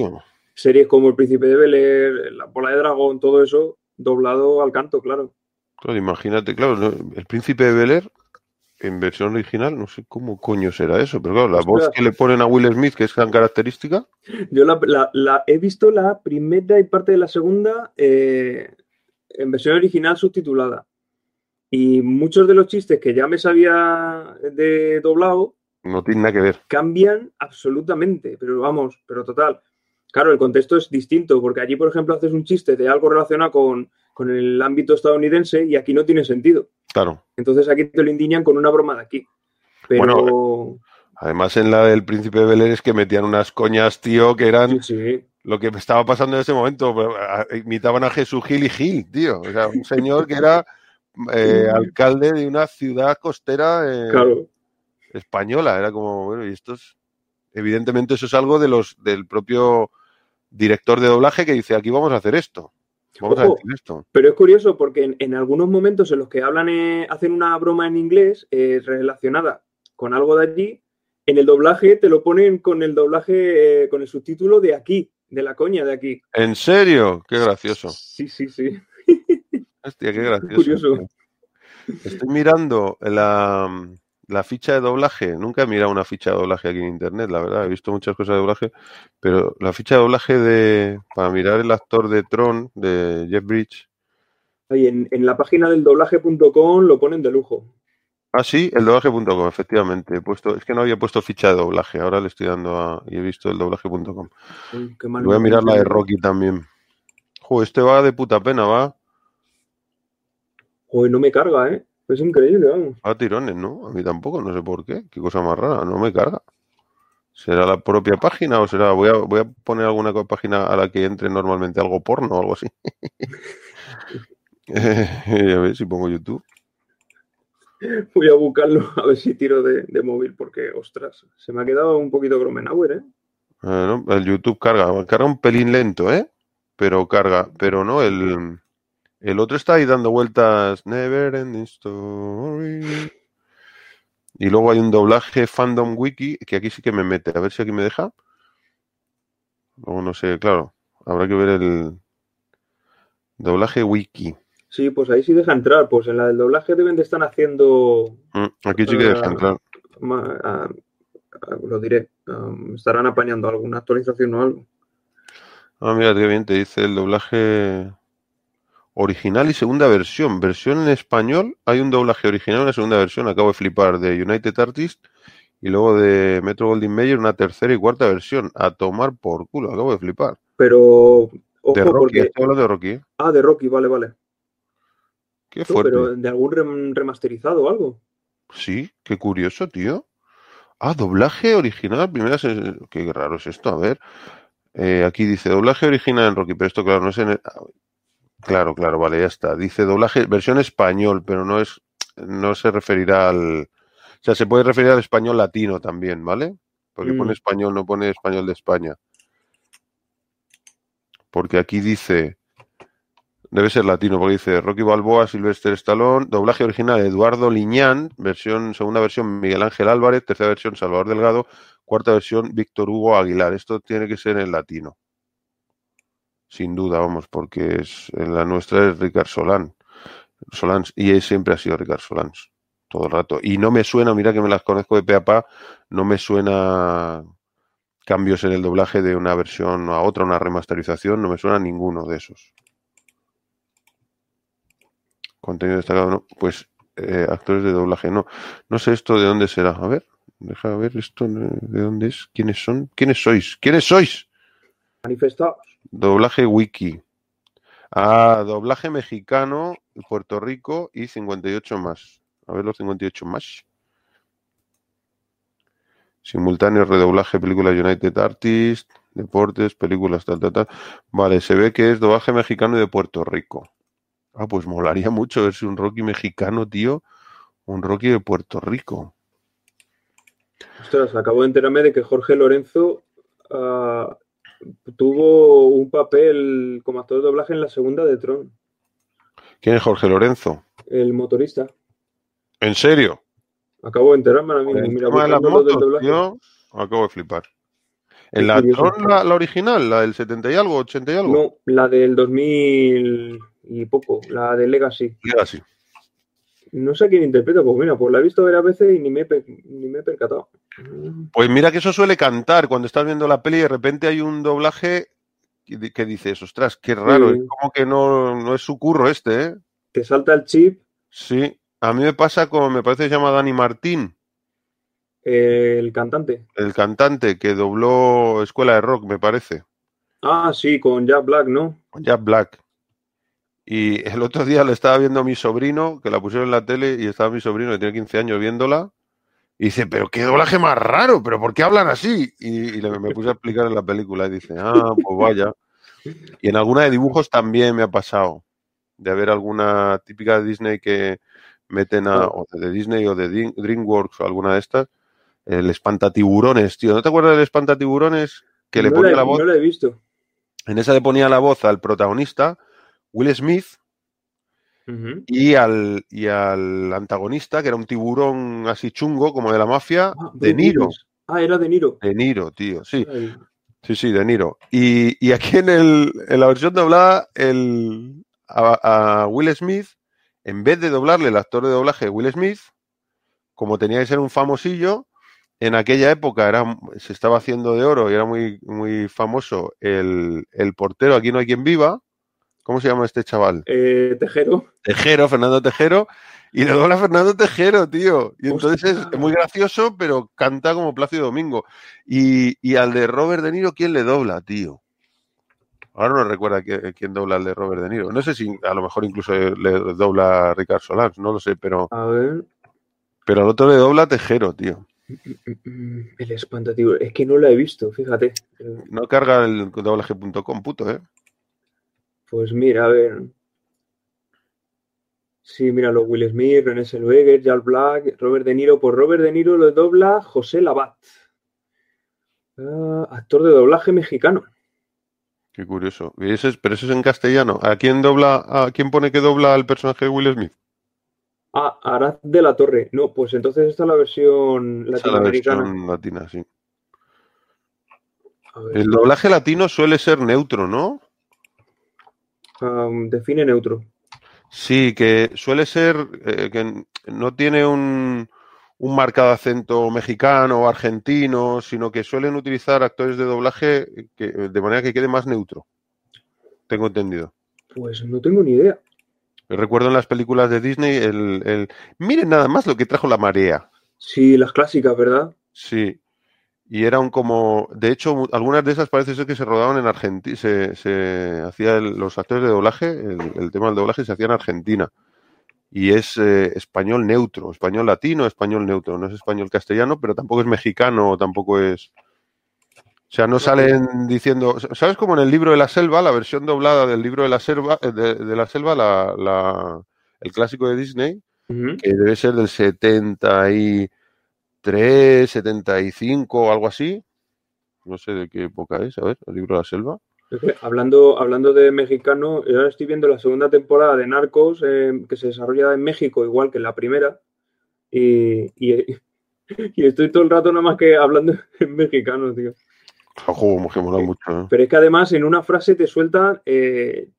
series como El Príncipe de Bel La Bola de Dragón, todo eso doblado al canto, claro. Claro, imagínate, claro, El Príncipe de Bel en versión original, no sé cómo coño será eso, pero claro, la voz que le ponen a Will Smith, que es tan característica. Yo la, he visto la primera y parte de la segunda eh, en versión original subtitulada. Y muchos de los chistes que ya me sabía de doblado, no tiene nada que ver. Cambian absolutamente, pero vamos, pero total. Claro, el contexto es distinto, porque allí, por ejemplo, haces un chiste de algo relacionado con, el ámbito estadounidense y aquí no tiene sentido. Claro. Entonces aquí te lo indiñan con una broma de aquí. Pero... Bueno, además en la del Príncipe de Belén es que metían unas coñas, tío, que eran lo que estaba pasando en ese momento. Imitaban a Jesús Gil y Gil, tío. O sea, un señor que era eh, (laughs) alcalde de una ciudad costera. Eh, claro española. Era como, bueno, y esto es, evidentemente eso es algo de los, del propio director de doblaje que dice, aquí vamos a hacer esto. Vamos a decir esto. Pero es curioso porque en, algunos momentos en los que hablan, eh, hacen una broma en inglés eh, relacionada con algo de allí, en el doblaje te lo ponen con el doblaje, eh, con el subtítulo de aquí, de la coña de aquí. ¿En serio? Qué gracioso. Sí, sí, sí. Hostia, qué (laughs) gracioso. Curioso. Estoy mirando la, la ficha de doblaje, nunca he mirado una ficha de doblaje aquí en internet, la verdad, he visto muchas cosas de doblaje, pero la ficha de doblaje de para mirar el actor de Tron, de Jeff Bridge. en, en la página del doblaje.com lo ponen de lujo. Ah, sí, el doblaje.com, efectivamente. He puesto, es que no había puesto ficha de doblaje, ahora le estoy dando a, y he visto el doblaje.com. Voy a mirar la de Rocky también. Joder, este va de puta pena, va. Joder, no me carga, ¿eh? Es increíble, vamos. A tirones, ¿no? A mí tampoco, no sé por qué. Qué cosa más rara, no me carga. ¿Será la propia página o será.? Voy a, voy a poner alguna página a la que entre normalmente algo porno o algo así. (laughs) a ver si pongo YouTube. Voy a buscarlo a ver si tiro de, móvil porque, ostras, se me ha quedado un poquito Gromenauer, ¿eh? el YouTube carga, carga un pelín lento, ¿eh? Pero carga, pero no el. El otro está ahí dando vueltas. Never ending story. Y luego hay un doblaje Fandom Wiki, que aquí sí que me mete. A ver si aquí me deja. Luego no sé, claro. Habrá que ver el doblaje Wiki. Sí, pues ahí sí deja entrar. Pues en la del doblaje deben de estar haciendo. Mm, aquí sí que deja entrar. lo diré. estarán apañando alguna actualización o algo. Ah, mira, qué bien te dice el doblaje original y segunda versión. Versión en español, hay un doblaje original y una segunda versión, acabo de flipar, de United Artists y luego de Metro Goldwyn Mayer una tercera y cuarta versión. A tomar por culo, acabo de flipar. Pero. Ojo, de Rocky, porque... estoy hablando de Rocky. ¿eh? Ah, de Rocky, vale, vale. Qué No, fuerte. pero de algún rem- remasterizado o algo. Sí, qué curioso, tío. Ah, doblaje original, primera. se- Qué raro es esto, a ver. Eh, aquí dice doblaje original en Rocky, pero esto, claro, no es en. el- Claro, claro, vale, ya está. Dice doblaje, versión español, pero no es. No se referirá al. O sea, se puede referir al español latino también, ¿vale? Porque Mm. pone español, no pone español de España. Porque aquí dice. Debe ser latino, porque dice Rocky Balboa, Sylvester Stallone, doblaje original Eduardo Liñán, versión, segunda versión Miguel Ángel Álvarez, tercera versión Salvador Delgado, cuarta versión Víctor Hugo Aguilar. Esto tiene que ser en latino. Sin duda, vamos, porque es en la nuestra es Ricard Solán. Solans, y siempre ha sido Ricard Solans, todo el rato. Y no me suena, mira que me las conozco de pe pa, no me suena cambios en el doblaje de una versión a otra, una remasterización, no me suena ninguno de esos. Contenido destacado, no. Pues eh, actores de doblaje, no. No sé esto de dónde será. A ver, deja ver esto eh, de dónde es. ¿Quiénes son? ¿Quiénes sois? ¿Quiénes sois? Manifestados. Doblaje wiki. Ah, doblaje mexicano, Puerto Rico y 58 más. A ver los 58 más. Simultáneo redoblaje, películas United Artists, deportes, películas, tal, tal, tal. Vale, se ve que es doblaje mexicano y de Puerto Rico. Ah, pues molaría mucho ver si un Rocky mexicano, tío. Un Rocky de Puerto Rico. Ostras, acabo de enterarme de que Jorge Lorenzo ah, tuvo un papel como actor de doblaje en la segunda de Tron, ¿Quién es Jorge Lorenzo? el motorista. ¿En serio? Acabo de enterarme ahora mismo. Mira, de motos, doblaje. tío, acabo de flipar. ¿En la. Tron, la, la original, la del 70 y algo, 80 y algo? No, la del 2000 y poco, la de Legacy. Legacy. No sé quién interpreta, pues mira, pues la he visto varias veces y ni me ni me he percatado. Pues mira que eso suele cantar cuando estás viendo la peli y de repente hay un doblaje que que dices, ostras, qué raro, Sí. es como que no, no es su curro este, ¿eh? Te salta el chip, Sí, a mí me pasa con, me parece que se llama Dani Martín, el cantante. el cantante que dobló Escuela de Rock, me parece, Ah, sí, con Jack Black, ¿no? con Jack Black. Y el otro día lo estaba viendo mi sobrino, que la pusieron en la tele y estaba mi sobrino, que tiene 15 años, viéndola. Y dice, pero qué doblaje más raro, pero ¿por qué hablan así? Y, y le- me puse a explicar en la película y dice, ah, pues vaya. Y en alguna de dibujos también me ha pasado, de haber alguna típica de Disney que meten a, o de Disney o de Dream- DreamWorks o alguna de estas, el espantatiburones, tío. ¿No te acuerdas del espantatiburones? Que le no ponía la, la voz, no la he visto. en esa le ponía la voz al protagonista, Will Smith, Y al, y al antagonista, que era un tiburón así chungo, como de la mafia, Ah, De Niro. Ah, era De Niro. De Niro, tío, sí, Ay, sí, sí, De Niro. Y, y aquí en, el, en la versión doblada, el, a, a Will Smith, en vez de doblarle el actor de doblaje Will Smith, como tenía que ser un famosillo, en aquella época era, se estaba haciendo de oro y era muy, muy famoso el, el portero Aquí no hay quien viva. ¿Cómo se llama este chaval? eh, Tejero. Tejero, Fernando Tejero, y le dobla a Fernando Tejero, tío. Y entonces Hostia. es muy gracioso, pero canta como Plácido Domingo. Y, y al de Robert De Niro, ¿quién le dobla, tío? Ahora no recuerda qui- quién dobla al de Robert De Niro. No sé si a lo mejor incluso le dobla a Ricard Solans, no lo sé, pero, A ver. pero al otro le dobla a Tejero, tío. Mm, El espantativo. Es que no la he visto, fíjate. Eh, No carga el doblaje.com, puto, ¿eh? Pues mira, a ver. Sí, mira, los Will Smith, René Zellweger, Jack Black, Robert De Niro. Por Robert De Niro lo dobla José Labat. Ah, actor de doblaje mexicano. Qué curioso. Y es- pero eso es en castellano. ¿A quién dobla, a quién pone que dobla al personaje de Will Smith? Ah, Arad de la Torre. No, pues entonces esta es la versión es la latinoamericana. versión latina, sí. El doblaje latino suele ser neutro, ¿no? Um, define neutro. Sí, que suele ser eh, que no tiene un, un marcado acento mexicano o argentino, sino que suelen utilizar actores de doblaje que, de manera que quede más neutro. tengo entendido. Pues no tengo ni idea. Recuerdo en las películas de Disney el, el... Miren nada más lo que trajo la marea. Sí, las clásicas, ¿verdad? Sí. Y eran como, de hecho, algunas de esas parece ser que se rodaban en Argentina, se, se hacía los actores de doblaje, el, el, tema del doblaje se hacía en Argentina. Y es eh, español neutro, español latino, español neutro. No es español castellano, pero tampoco es mexicano, tampoco es. O sea, no salen diciendo. ¿Sabes como en el libro de la selva, la versión doblada del libro de la selva, eh, de, de la selva, la, la, el clásico de Disney, uh -huh. que debe ser del 70 y 73, 75 o algo así. No sé de qué época es, a ver, el libro de la selva. Hablando, hablando de mexicano, yo ahora estoy viendo la segunda temporada de Narcos, eh, que se desarrolla en México, igual que en la primera. Y, y, (laughs) y, estoy todo el rato nada más que hablando (laughs) en mexicano, tío. Ojo, que mola mucho. ¿eh? Pero es que además en una frase te sueltan eh,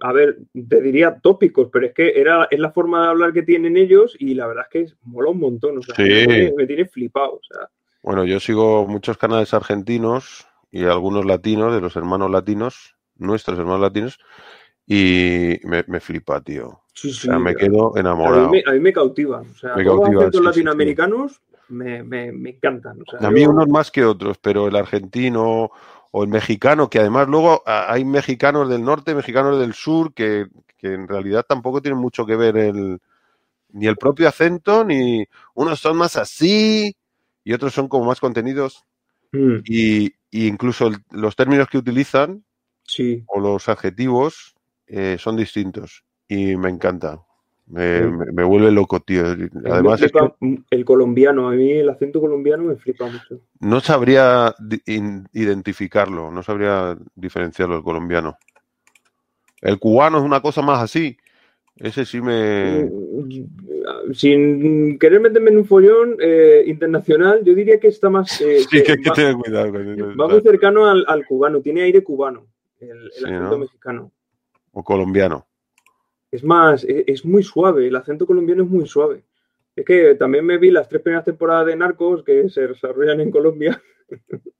a ver, te diría tópicos, pero es que era, es la forma de hablar que tienen ellos y la verdad es que mola un montón. O sea, sí. me, me, tiene flipado. O sea. Bueno, yo sigo muchos canales argentinos y algunos latinos, de los hermanos latinos, nuestros hermanos latinos, y me, me flipa, tío. Sí, sí, o sea, me quedo enamorado. A mí me, a mí me cautiva. O sea, me todos cautiva, los sí, latinoamericanos me, me, me, encantan. O sea, a mí yo- unos más que otros, pero el argentino o el mexicano, que además luego hay mexicanos del norte, mexicanos del sur, que, que en realidad tampoco tienen mucho que ver el, ni el propio acento, ni unos son más así y otros son como más contenidos Mm, y, y incluso el- los términos que utilizan sí. o los adjetivos eh, son distintos y me encanta. Me, Sí. me- me vuelve loco, tío. Además me es que flipa el colombiano, a mí el acento colombiano me flipa mucho. no sabría identificarlo, no sabría diferenciarlo el colombiano. El cubano es una cosa más así. Ese sí me... Mm, Sin querer meterme en un follón eh, internacional, yo diría que está más. eh, (laughs) Sí, que que va, tener cuidado con eso. va muy cercano al, al cubano, tiene aire cubano, el, el Sí, acento ¿no? mexicano. O colombiano. Es más, e- es, muy suave, el acento colombiano es muy suave. Es que también me vi las tres primeras temporadas de Narcos que se desarrollan en Colombia. (laughs)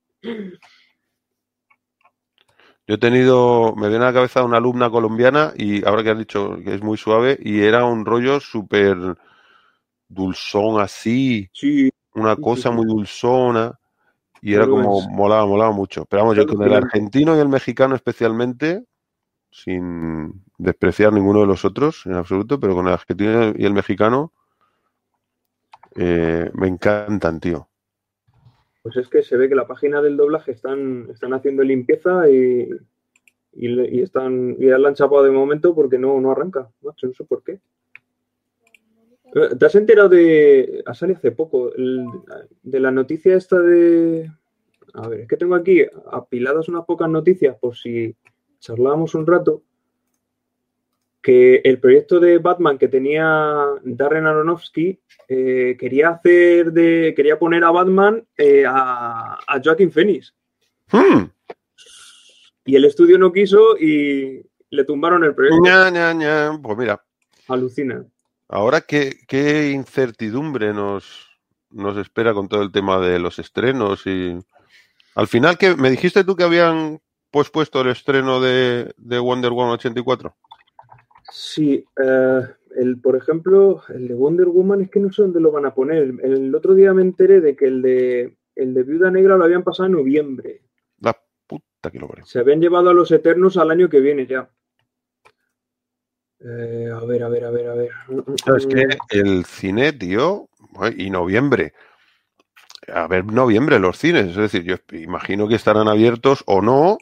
Yo he tenido, me viene a la cabeza una alumna colombiana y ahora que has dicho que es muy suave y era un rollo súper dulzón así, Sí, una Sí, cosa sí, muy dulzona y era como, molaba, molaba mucho. Pero vamos, yo con el argentino y el mexicano especialmente, sin despreciar ninguno de los otros en absoluto, pero con el argentino y el mexicano eh, me encantan, tío. Pues es que se ve que la página del doblaje están, están haciendo limpieza y, y, están y la han chapado de momento porque no, no arranca, no sé por qué. Eh, ¿Te has enterado de, ha salido hace poco, de la noticia esta de... A ver, es que tengo aquí apiladas unas pocas noticias por si charlábamos un rato, que el proyecto de Batman que tenía Darren Aronofsky eh, quería hacer de. quería poner a Batman eh, a, a Joaquin Phoenix. Hmm, Y el estudio no quiso y le tumbaron el proyecto. ña, ña, ña. Pues mira, Alucina. ahora qué, qué incertidumbre nos, nos espera con todo el tema de los estrenos y al final que me dijiste tú que habían pospuesto el estreno de, de Wonder Woman 84. Sí, eh, el, por ejemplo, el de Wonder Woman es que no sé dónde lo van a poner. El, el otro día me enteré de que el de, el de Viuda Negra lo habían pasado en noviembre. La puta que lo parió. Se habían llevado a los Eternos al año que viene ya. Eh, a ver, a ver, a ver, a ver. Es que el cine, tío, y noviembre. A ver, noviembre los cines. Es decir, yo imagino que estarán abiertos o no,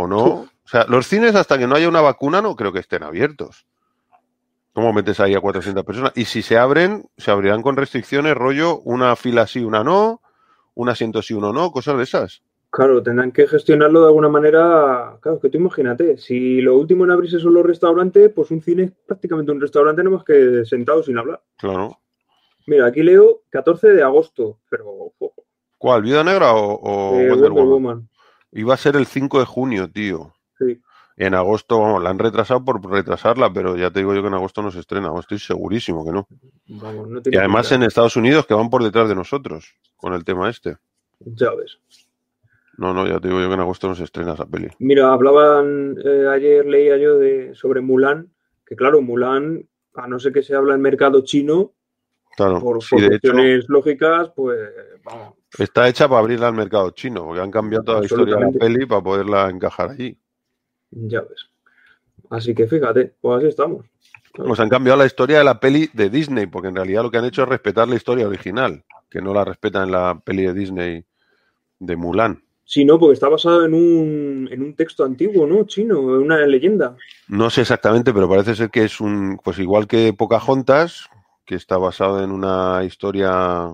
o no. O sea, los cines hasta que no haya una vacuna no creo que estén abiertos. ¿Cómo metes ahí a 400 personas? Y si se abren, se abrirán con restricciones, rollo, una fila sí, una no, un asiento sí, uno no, cosas de esas. Claro, tendrán que gestionarlo de alguna manera. Claro, es que tú imagínate, si lo último en abrirse son los restaurantes, pues un cine es prácticamente un restaurante, no más que sentado sin hablar. Claro. Mira, aquí leo 14 de agosto, pero ¿Cuál? ¿Viuda Negra o, o eh, Wonder Wonder Woman? Woman. Iba a ser el 5 de junio, tío. Sí. En agosto, vamos, la han retrasado por retrasarla, pero ya te digo yo que en agosto no se estrena. Estoy segurísimo que no. Vamos, no Y además en Estados Unidos, que van por detrás de nosotros con el tema este. Ya ves. No, no, ya te digo yo que en agosto no se estrena esa peli. Mira, hablaban, eh, ayer leía yo de sobre Mulan, que claro, Mulan, a no ser que se habla en mercado chino, Claro, por, sí, por de hecho, cuestiones lógicas, pues vamos. Está hecha para abrirla al mercado chino, porque han cambiado toda la historia de la peli para poderla encajar allí. Ya ves. Así que fíjate, pues así estamos. Pues han cambiado la historia de la peli de Disney, porque en realidad lo que han hecho es respetar la historia original, que no la respetan en la peli de Disney de Mulan. Sí, no, porque está basado en un, en un texto antiguo, ¿no? Chino, en una leyenda. No sé exactamente, pero parece ser que es un, pues igual que Pocahontas, que está basado en una historia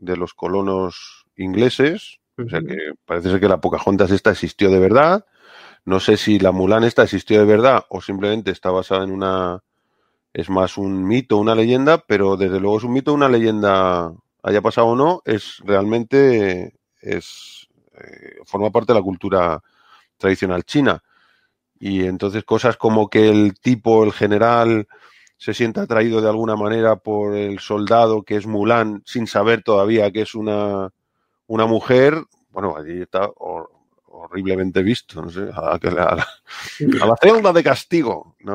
de los colonos ingleses, o sea que parece ser que la Pocahontas esta existió de verdad. No sé si la Mulan esta existió de verdad o simplemente está basada en una, es más un mito, una leyenda, pero desde luego es un mito, una leyenda, haya pasado o no, es realmente, es, eh, forma parte de la cultura tradicional china. Y entonces cosas como que el tipo, el general, se sienta atraído de alguna manera por el soldado que es Mulan sin saber todavía que es una, una mujer, bueno, allí está hor- horriblemente visto, no sé, a, la- a la, a la celda de castigo. ¿no?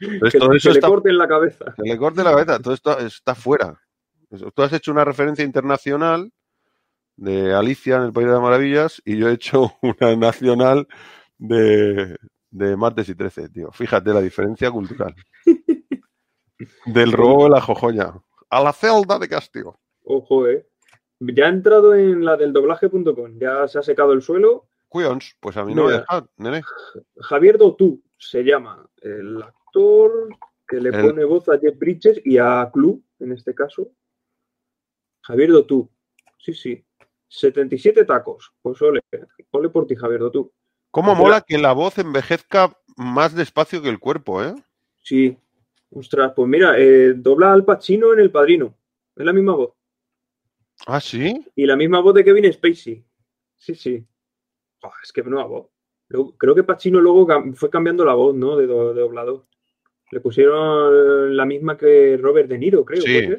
Entonces, todo que eso le está, corten la cabeza. que le corte la cabeza, todo esto está fuera. Tú has hecho una referencia internacional de Alicia en el País de las Maravillas y yo he hecho (laughs) una nacional de, de martes y 13, tío. Fíjate la diferencia cultural. Del robo de la jojoya. A la celda de castigo. Ojo, eh. Ya ha entrado en la del doblaje.com, ya se ha secado el suelo. Cuyons, pues a mí no me Mira. deja, nene. Javier Dotú se llama el actor que le El- pone voz a Jeff Bridges y a Clue, en este caso. Javier Dotú. Sí, sí. 77 tacos. Pues ole, ole por ti, Javier Dotú. ¿Cómo Espera. mola que la voz envejezca más despacio que el cuerpo, eh? Sí. Ostras, pues mira, eh, dobla al Pacino en El Padrino. Es la misma voz. Ah, sí. Y la misma voz de Kevin Spacey. Sí, sí. Es que nueva voz. Luego- creo que Pacino luego cam- fue cambiando la voz, ¿no? De, do- de doblador. Le pusieron la misma que Robert De Niro, creo. Sí.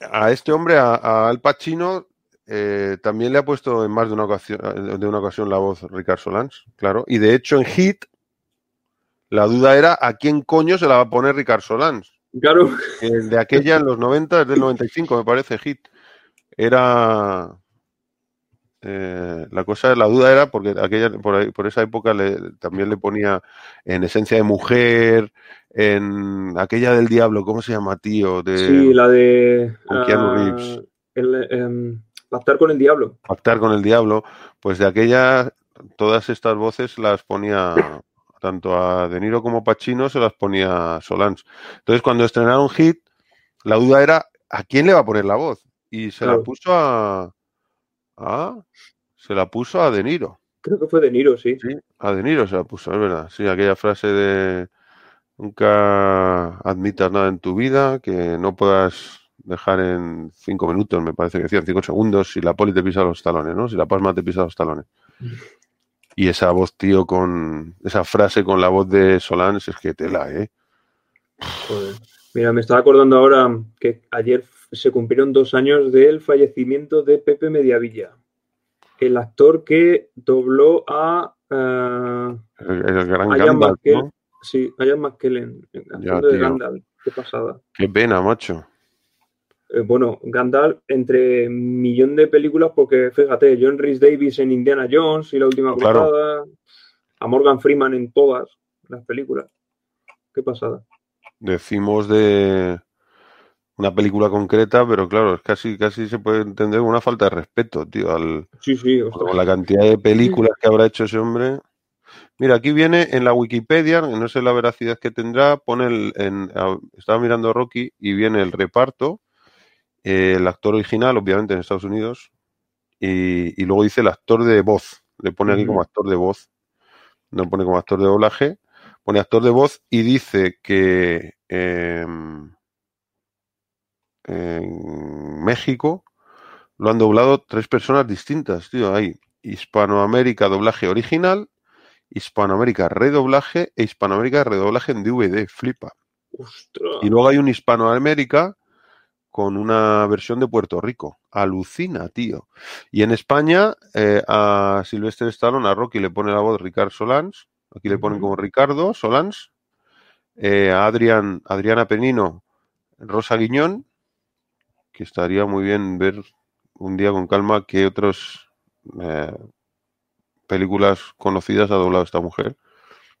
A este hombre, a, a Al Pacino, eh, también le ha puesto en más de una ocasión, de una ocasión la voz Ricard Solans, claro. Y de hecho en Hit, la duda era a quién coño se la va a poner Ricard Solans. Claro. El de aquella en los 90, es del 95, me parece, Hit. Era. eh, la cosa, la duda era porque aquella, por, ahí- por esa época le- también le ponía en esencia de mujer, en aquella del diablo, ¿cómo se llama, tío? De Sí, la de. con Keanu ah, Reeves. el, em, pactar con el diablo. Pactar con el diablo, pues de aquella, todas estas voces las ponía tanto a De Niro como Pacino, se las ponía Solans. Entonces, cuando estrenaron Hit, la duda era a quién le va a poner la voz. Y se la puso a, a- Se la puso a De Niro. Creo que fue De Niro, sí. Sí, a De Niro se la puso, es verdad. Sí, aquella frase de nunca admitas nada en tu vida que no puedas dejar en cinco minutos, me parece que decían, cinco segundos, si la poli te pisa los talones, ¿no? Si la pasma te pisa los talones. (laughs) Y esa voz, tío, con esa frase con la voz de Solans, es que tela, ¿eh? Joder. Mira, me estaba acordando ahora que ayer se cumplieron dos años del fallecimiento de Pepe Mediavilla, el actor que dobló a, ah, El, el gran a Gandalf. Sí, a Ian McKellen, haciendo de. Gandalf. Qué pasada. Qué pena, macho. Eh, bueno, Gandalf entre millón de películas, porque fíjate, John Rhys Davis en Indiana Jones y La Última Claro. Cruzada, a Morgan Freeman en todas las películas. Qué pasada. Decimos de una película concreta, pero claro, es casi, casi se puede entender una falta de respeto, tío, al, Sí, sí, ostras. con la cantidad de películas que habrá hecho ese hombre. Mira, aquí viene en la Wikipedia, no sé la veracidad que tendrá, pone el, en, a- estaba mirando Rocky y viene el reparto, eh, el actor original, obviamente en Estados Unidos, y, y luego dice el actor de voz, le pone aquí como actor de voz, no pone como actor de doblaje, pone actor de voz y dice que em, en México lo han doblado tres personas distintas, tío. Hay Hispanoamérica doblaje original, Hispanoamérica redoblaje e Hispanoamérica redoblaje en DVD. Flipa. Ostras. Y luego hay un Hispanoamérica con una versión de Puerto Rico. Alucina, tío. Y en España, eh, a Silvestre Stallone, a Rocky le pone la voz Ricardo Solans. Aquí le ponen como Ricardo Solans. Eh, a Adrián, Adriana Penino, Rosa Guiñón, que estaría muy bien ver un día con calma qué otras eh, películas conocidas ha doblado esta mujer,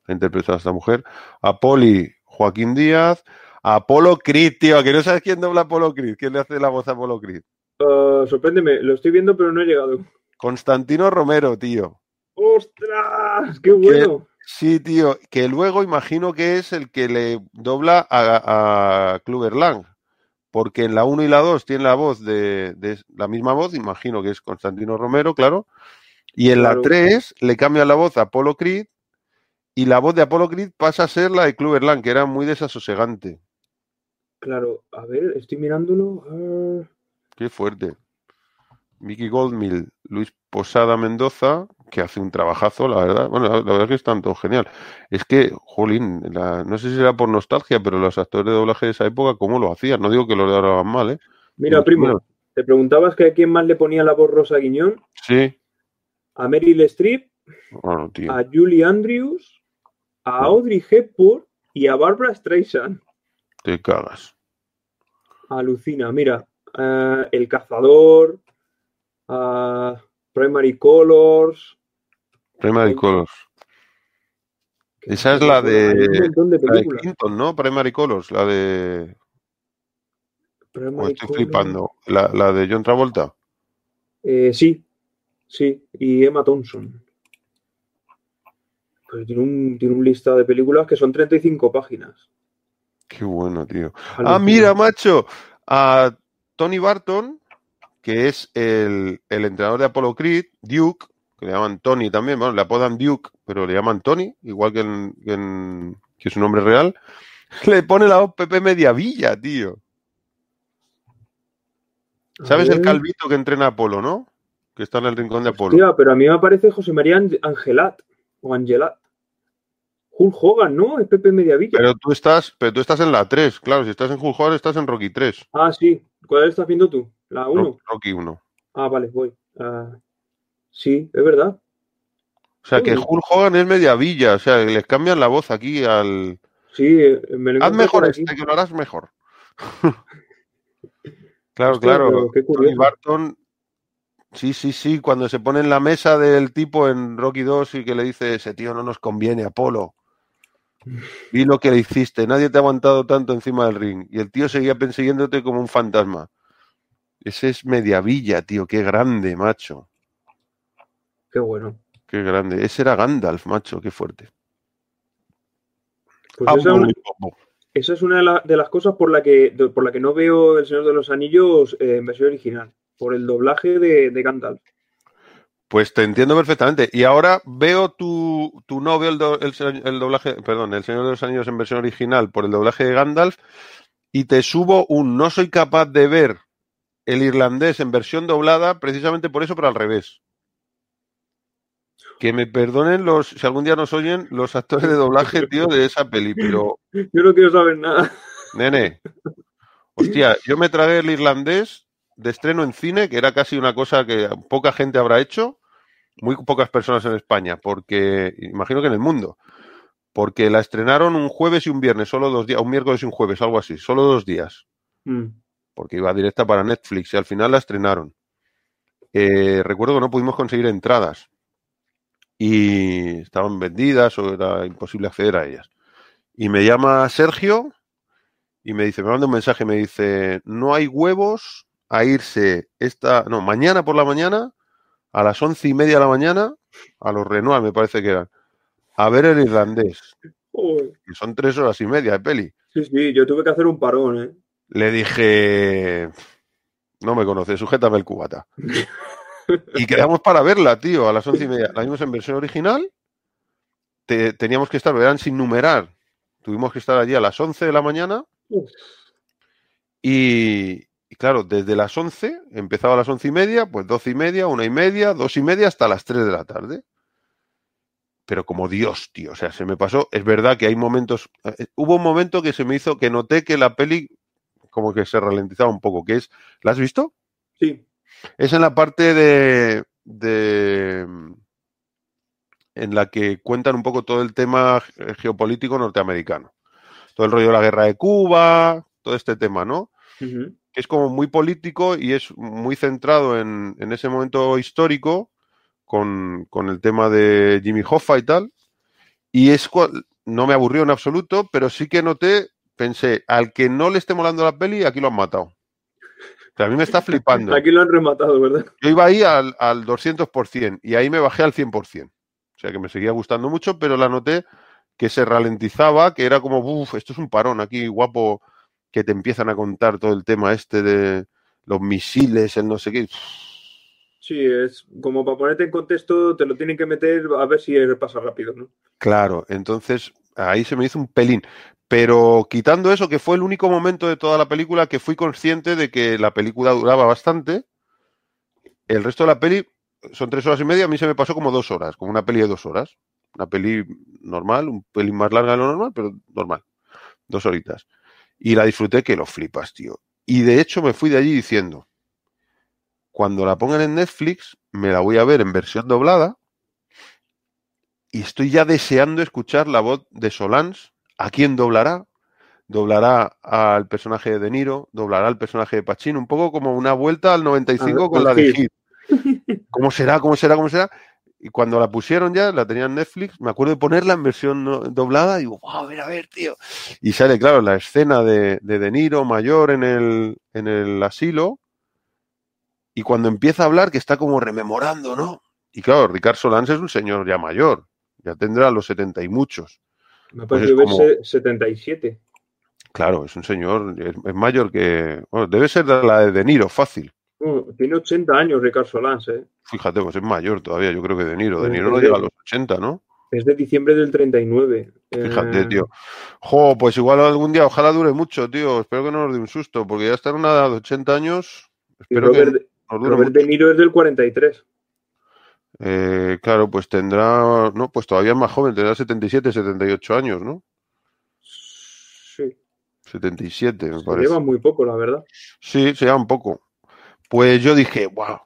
ha interpretado a esta mujer. A Poli, Joaquín Díaz, a Apolo Creed, tío, que no sabes quién dobla Apolo Creed, quién le hace la voz a Apolo Creed. Uh, sorpréndeme, lo estoy viendo, pero no he llegado. Constantino Romero, tío. ¡Ostras! ¡Qué bueno! Que, sí, tío, que luego imagino que es el que le dobla a, a porque en la 1 y la 2 tiene la voz de, de, la misma voz, imagino que es Constantino Romero, claro, y en claro. la 3 le cambia la voz a Apolo Creed y la voz de Apolo Creed pasa a ser la de Kluber Lang, que era muy desasosegante. Claro, a ver, estoy mirándolo. Uh... Qué fuerte. Mickey Goldmill, Luis Posada Mendoza, que hace un trabajazo, la verdad. Bueno, la, la verdad es que están todos genial. Es que, jolín, la, no sé si era por nostalgia, pero los actores de doblaje de esa época, ¿cómo lo hacían? No digo que lo doblaban mal, ¿eh? Mira, no, primo, te preguntabas que a quién más le ponía la voz Rosa Guiñón. Sí. A Meryl Streep, bueno, a Julie Andrews, a Audrey Hepburn y a Barbara Streisand. Te cagas. Alucina, mira. Uh, el cazador, uh, Primary Colors. Primary Colors. Esa es la de, de la de Clinton, ¿no? Primary Colors, la de. Primary o estoy Colors. flipando. La, la, de John Travolta. Eh, sí, sí. Y Emma Thompson. Pues tiene un, tiene un lista de películas que son 35 páginas. Qué bueno, tío. Ah, mira, macho. A Tony Barton, que es el, el, entrenador de Apollo Creed, Duke, que le llaman Tony también, bueno, le apodan Duke, pero le llaman Tony, igual que, en, que, en, que su nombre real, (laughs) le pone la Pepe Mediavilla, tío. ¿Sabes el calvito que entrena a Apolo, no? Que está en el rincón de Apolo. Hostia, pero a mí me parece José María Angelat o Angelat. Hulk Hogan, ¿no? Es Pepe Mediavilla. Pero tú estás, pero tú estás en la 3, claro, si estás en Hulk Hogan estás en Rocky 3. Ah, sí. ¿Cuál estás viendo tú? ¿La 1? Rocky 1. Ah, vale, voy. Uh, sí, es verdad. O sea, que Hulk Hogan es Mediavilla, o sea, les cambian la voz aquí al... Sí, me lo Haz mejor este, que lo harás mejor. (laughs) claro, Hostia, claro. Tony Barton Sí, sí, sí, cuando se pone en la mesa del tipo en Rocky 2 y que le dice, ese tío no nos conviene, Apolo. Vi lo que le hiciste, nadie te ha aguantado tanto encima del ring. Y el tío seguía persiguiéndote como un fantasma. Ese es Mediavilla, tío, qué grande, macho. Qué bueno. Qué grande. Ese era Gandalf, macho, qué fuerte. Pues ah, esa, una, esa, es una de, la, de, las cosas por la, que, por la que no veo El Señor de los Anillos eh, en versión original por el doblaje de, de Gandalf. Pues te entiendo perfectamente. Y ahora veo tu, tu no veo el, do, el, el, doblaje, perdón, El Señor de los Anillos en versión original por el doblaje de Gandalf y te subo un no soy capaz de ver el irlandés en versión doblada precisamente por eso, pero al revés. Que me perdonen los, si algún día nos oyen, los actores de doblaje, (laughs) tío, de esa peli, pero... Yo no quiero saber nada. Nene, hostia, yo me tragué el irlandés de estreno en cine, que era casi una cosa que poca gente habrá hecho, muy pocas personas en España, porque imagino que en el mundo, porque la estrenaron un jueves y un viernes, solo dos días, un miércoles y un jueves, algo así, solo dos días, mm. porque iba directa para Netflix y al final la estrenaron. Eh, recuerdo que no pudimos conseguir entradas y estaban vendidas o era imposible acceder a ellas. Y me llama Sergio y me dice, me manda un mensaje, me dice, no hay huevos a irse esta, no, mañana por la mañana, a las once y media de la mañana, a los Renoir me parece que eran, a ver el irlandés. Uy. Que son tres horas y media de peli. Sí, sí, yo tuve que hacer un parón, ¿eh? Le dije, no me conoces, sujétame el cubata. (laughs) y quedamos para verla, tío, a las once y media. La vimos en versión original, te, teníamos que estar, eran sin numerar. Tuvimos que estar allí a las once de la mañana. Uf. Y, y claro, desde las 11, empezaba a las once y media, pues doce y media, una y media, dos y media, hasta las 3 de la tarde. Pero como Dios, tío, o sea, se me pasó. Es verdad que hay momentos. Eh, hubo un momento que se me hizo que noté que la peli como que se ralentizaba un poco, que es, ¿la has visto? Sí. Es en la parte de, de en la que cuentan un poco todo el tema geopolítico norteamericano. Todo el rollo de la guerra de Cuba, todo este tema, ¿no? Que es como muy político y es muy centrado en, en ese momento histórico con, con el tema de Jimmy Hoffa y tal. Y es no me aburrió en absoluto, pero sí que noté, pensé, al que no le esté molando la peli, aquí lo han matado. O sea, a mí me está (laughs) flipando. Aquí lo han rematado, ¿verdad? Yo iba ahí al, al 200% y ahí me bajé al 100%. O sea, que me seguía gustando mucho, pero la noté que se ralentizaba, que era como, uff, esto es un parón aquí guapo, que te empiezan a contar todo el tema este de los misiles, el no sé qué. Sí, es como para ponerte en contexto, te lo tienen que meter a ver si pasa rápido, ¿no? Claro, entonces ahí se me hizo un pelín. Pero quitando eso, que fue el único momento de toda la película que fui consciente de que la película duraba bastante, el resto de la peli son tres horas y media, a mí se me pasó como dos horas, como una peli de dos horas. Una peli normal, un pelín más larga de lo normal, pero normal. Dos horitas. Y la disfruté que lo flipas, tío. Y de hecho me fui de allí diciendo, cuando la pongan en Netflix, me la voy a ver en versión doblada y estoy ya deseando escuchar la voz de Solans. ¿A quién doblará? Doblará al personaje de De Niro, doblará al personaje de Pacino, un poco como una vuelta al 95 Al- con al la de. Hit. (laughs) ¿Cómo será? ¿Cómo será? ¿Cómo será? Y cuando la pusieron ya, la tenía en Netflix, me acuerdo de ponerla en versión no- doblada y digo, wow, a ver, a ver, tío. Y sale, claro, la escena de De, de Niro mayor en el, en el asilo. Y cuando empieza a hablar, que está como rememorando, ¿no? Y claro, Ricard Solans es un señor ya mayor, ya tendrá los 70 y muchos. Me Pues parecido es como- verse 77. Claro, es un señor, es, es mayor que. Bueno, debe ser de la de De Niro, fácil. Oh, tiene 80 años Ricardo Solans, ¿eh? Fíjate, pues es mayor todavía, yo creo que De Niro. De Sí, Niro no llega a los 80, ¿no? Es de diciembre del 39. Fíjate, Eh, tío. Jo, pues igual algún día, ojalá dure mucho, tío. Espero que no nos dé un susto, porque ya está en una edad de 80 años. Espero que nos dure Robert mucho. De Niro es del 43. Eh, claro, pues tendrá, no, pues todavía es más joven, tendrá 77, 78 años, ¿no? Sí, 77, me se parece. lleva muy poco, la verdad. Sí, se llama un poco. Pues yo dije, wow,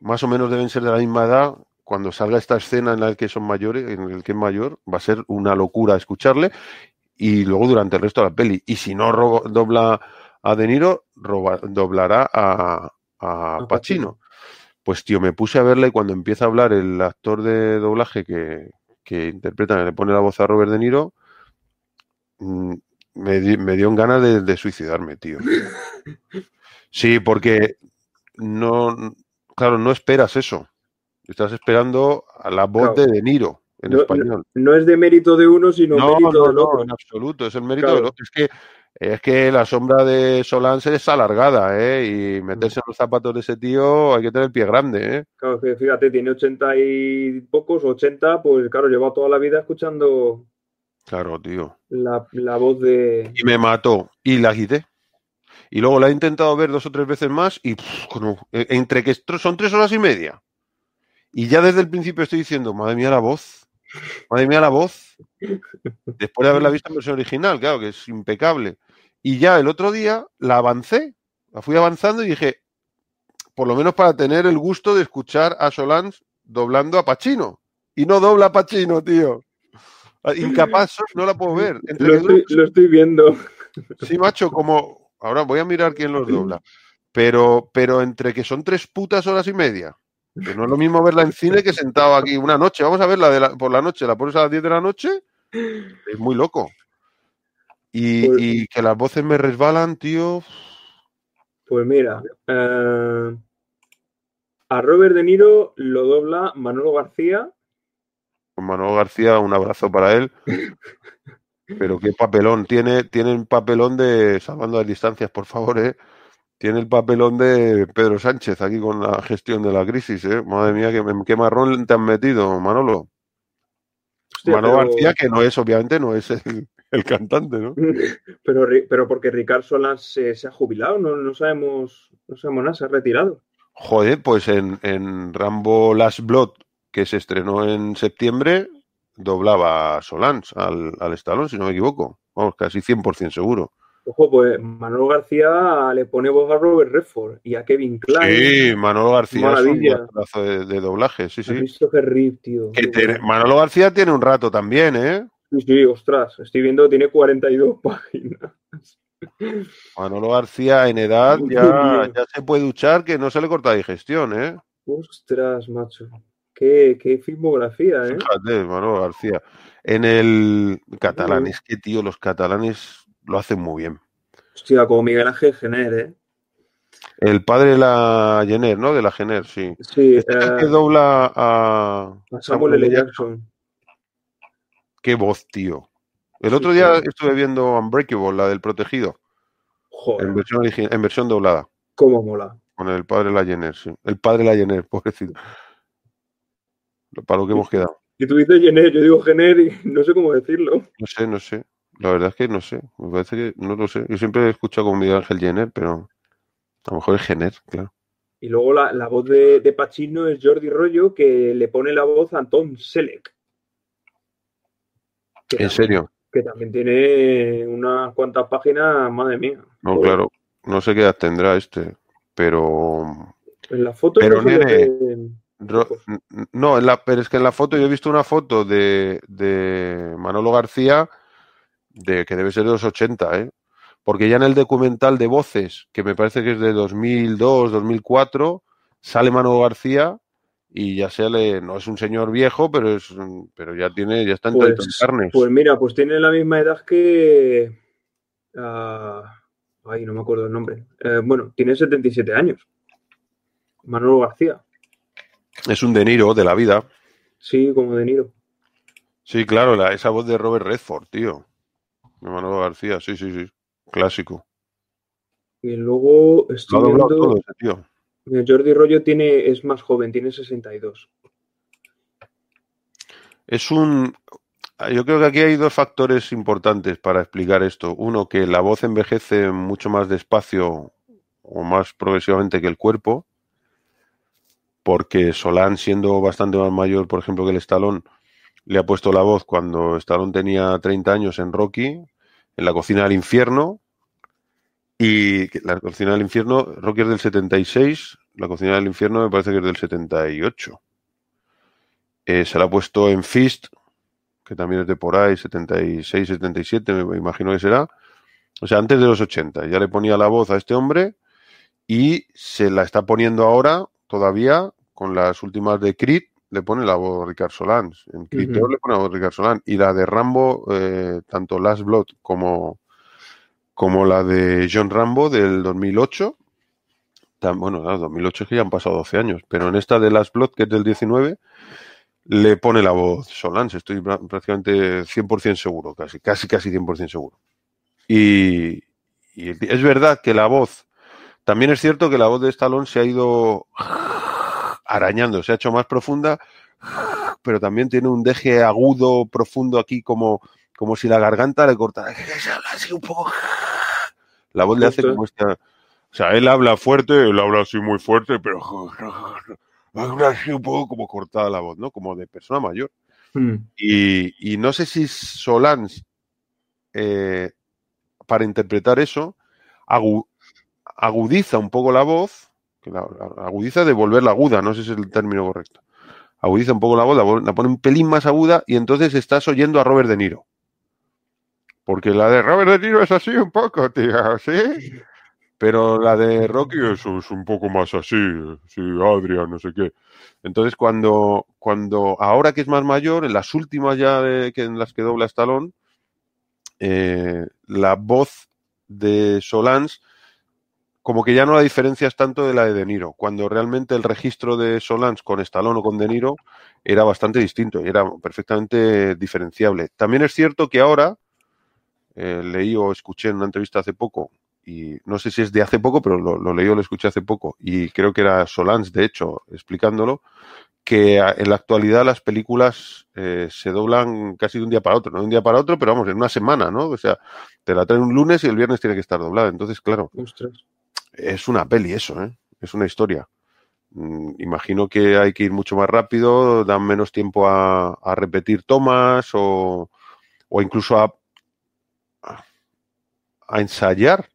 más o menos deben ser de la misma edad. Cuando salga esta escena en la que son mayores, en el que es mayor, va a ser una locura escucharle. Y luego durante el resto de la peli. Y si no dobla a De Niro, roba- doblará a, a Pacino. Pues tío, me puse a verla y cuando empieza a hablar el actor de doblaje que, que interpreta, que le pone la voz a Robert De Niro, mm, me, me dio ganas de, de suicidarme, tío. (laughs) Sí, porque no, claro, no esperas eso. Estás esperando a la voz Claro. de De Niro en No- español. No es de mérito de uno, sino No, mérito no, del no, otro. en absoluto, es el mérito Claro. del otro. Es que, es que la sombra de Solans es alargada, ¿eh? Y meterse en los zapatos de ese tío hay que tener el pie grande, ¿eh? Claro, que fíjate, tiene 80 y pocos, 80, pues claro, lleva toda la vida escuchando Claro, tío. la, la voz de... Y me mató y la quité. Y luego la he intentado ver dos o tres veces más y pff, eh, entre que son tres horas y media. Y ya desde el principio estoy diciendo, madre mía la voz, madre mía la voz. Después de haberla visto en versión original, claro, que es impecable. Y ya el otro día la avancé, la fui avanzando y dije, por lo menos para tener el gusto de escuchar a Solans doblando a Pacino. Y no dobla a Pacino, tío. Incapaz, no la puedo ver. Estoy, lo estoy viendo. Sí, macho, como. Ahora voy a mirar quién los dobla. (clears throat) Pero, pero entre que son tres putas horas y media. Que no es lo mismo verla en (clears throat) cine que sentado aquí una noche. Vamos a verla de la- por la noche. La pones a las 10 de la noche. Es muy loco. Y, Pues- y que las voces me resbalan, tío. Pues mira, eh, a Robert De Niro lo dobla Manolo García. Con Manuel García, un abrazo para él. (laughs) Pero qué papelón. Tiene, tiene el papelón de. Salvando las distancias, por favor, ¿eh? Tiene el papelón de Pedro Sánchez aquí con la gestión de la crisis, ¿eh? Madre mía, qué, qué marrón te han metido, Manolo. Hostia, Manolo pero- García, que no es, obviamente, no es el, el cantante, ¿no? (laughs) Pero, pero porque Ricardo Solans se, se ha jubilado, no, no sabemos, no sabemos nada, se ha retirado. Joder, pues en, en Rambo Last Blood, que se estrenó en septiembre, doblaba a Solans al, al Stallone, si no me equivoco. Vamos, casi 100% seguro. Ojo, pues Manolo García le pone voz a Robert Redford y a Kevin Klein. Sí, Manolo García Maravilla. es un pedazo de, de, doblaje, sí, sí. visto que rip, tío? Que tiene, Manolo García tiene un rato también, ¿eh? Sí, sí, ostras, estoy viendo, tiene 42 (laughs) páginas. Manolo García en edad ya, ya, se puede duchar que no se le corta digestión, ¿eh? Ostras, macho. Qué, qué filmografía, ¿eh? Fíjate, Manolo García. En el catalán, es que, tío, los catalanes lo hacen muy bien. Hostia, como Miguel Ángel Gener, ¿eh? El padre de la Jenner, ¿no? De la Jenner, sí. Sí. Este eh, que dobla a, a Samuel L. Jackson. Qué voz, tío. El otro día estuve viendo Unbreakable, la del protegido. Joder. En versión, en versión doblada. ¿Cómo mola? Con el padre de la Jenner, sí. El padre de la Jenner, (laughs) pobrecito. Para lo que hemos quedado. Y tú dices Jenner, yo digo Jenner y (laughs) no sé cómo decirlo. No sé, no sé. La verdad es que no sé. Me parece que no lo sé. Yo siempre he escuchado como Miguel Ángel Jenner, pero a lo mejor es Jenner, claro. Y luego la, la voz de, de, Pacino es Jordi Rollo, que le pone la voz a Tom Selleck. ¿En también, serio? Que también tiene unas cuantas páginas, madre mía. No, claro. No sé qué edad tendrá este, pero. En la foto. Pero, no, nene. Ro... no en la, pero es que en la foto yo he visto una foto de, de Manolo García de que debe ser de los 80, ¿eh? Porque ya en el documental de voces, que me parece que es de 2002, 2004, sale Manolo García y ya sale, no es un señor viejo, pero es pero ya tiene, ya está en pues, carnes. Pues mira, pues tiene la misma edad que uh, ay, no me acuerdo el nombre. Eh, bueno, tiene 77 años. Manolo García. Es un De Niro de la vida. Sí, como De Niro. Sí, claro, la, esa voz de Robert Redford, tío. De Manolo García, sí, sí, sí. Clásico. Y luego estoy Lo viendo... todo ese tío. Jordi Rollo tiene, es más joven, tiene 62. Es un. Yo creo que aquí hay dos factores importantes para explicar esto. Uno, que la voz envejece mucho más despacio o más progresivamente que el cuerpo, porque Solán, siendo bastante más mayor, por ejemplo, que el Stallone, le ha puesto la voz cuando Stallone tenía 30 años en Rocky, en la cocina del infierno, y la cocina del infierno, Rocky es del 76, la cocina del infierno me parece que es del 78. Eh, se la ha puesto en Fist, que también es de por ahí, 76, 77, me imagino que será. O sea, antes de los 80. Ya le ponía la voz a este hombre y se la está poniendo ahora, todavía, con las últimas de Creed, le pone la voz Ricard Solans. En Creed Ujú. 2 le pone la voz Ricard Solans. Y la de Rambo, eh, tanto Last Blood como, como la de John Rambo del 2008. Tan, bueno, no, 2008 es que ya han pasado 12 años, pero en esta de Last Blood, que es del 19, le pone la voz Solans. Estoy prácticamente 100% seguro, casi, casi, casi 100% seguro. Y, y es verdad que la voz, también es cierto que la voz de Stallone se ha ido arañando, se ha hecho más profunda, pero también tiene un deje agudo, profundo aquí, como, como si la garganta le cortara. Se habla así un poco. La voz le hace como esta. O sea, él habla fuerte, él habla así muy fuerte, pero habla así un poco como cortada la voz, ¿no? Como de persona mayor. Hmm. Y, y no sé si Solans, eh, para interpretar eso, agu- agudiza un poco la voz, que la, la agudiza de volverla aguda, no sé si es el término correcto. Agudiza un poco la voz, la, pone un pelín más aguda y entonces estás oyendo a Robert De Niro. Porque la de Robert De Niro es así un poco, tío, ¿sí? Pero la de Rocky es, es un poco más así, sí, Adrian, no sé qué. Entonces, cuando, cuando ahora que es más mayor, en las últimas ya de- que en las que dobla Stallone, eh, la voz de Solans, como que ya no la diferencias tanto de la de De Niro, cuando realmente el registro de Solans con Stallone o con De Niro era bastante distinto y era perfectamente diferenciable. También es cierto que ahora, eh, leí o escuché en una entrevista hace poco, y no sé si es de hace poco, pero lo, leí o lo escuché hace poco, y creo que era Solans, de hecho, explicándolo, que en la actualidad las películas eh, se doblan casi de un día para otro, no de un día para otro, pero vamos, en una semana, ¿no? O sea, te la traen un lunes y el viernes tiene que estar doblada. Entonces, claro. Es una peli eso, ¿eh? Es una historia. Mm, imagino que hay que ir mucho más rápido, dan menos tiempo a, a repetir tomas o, o incluso a, a ensayar.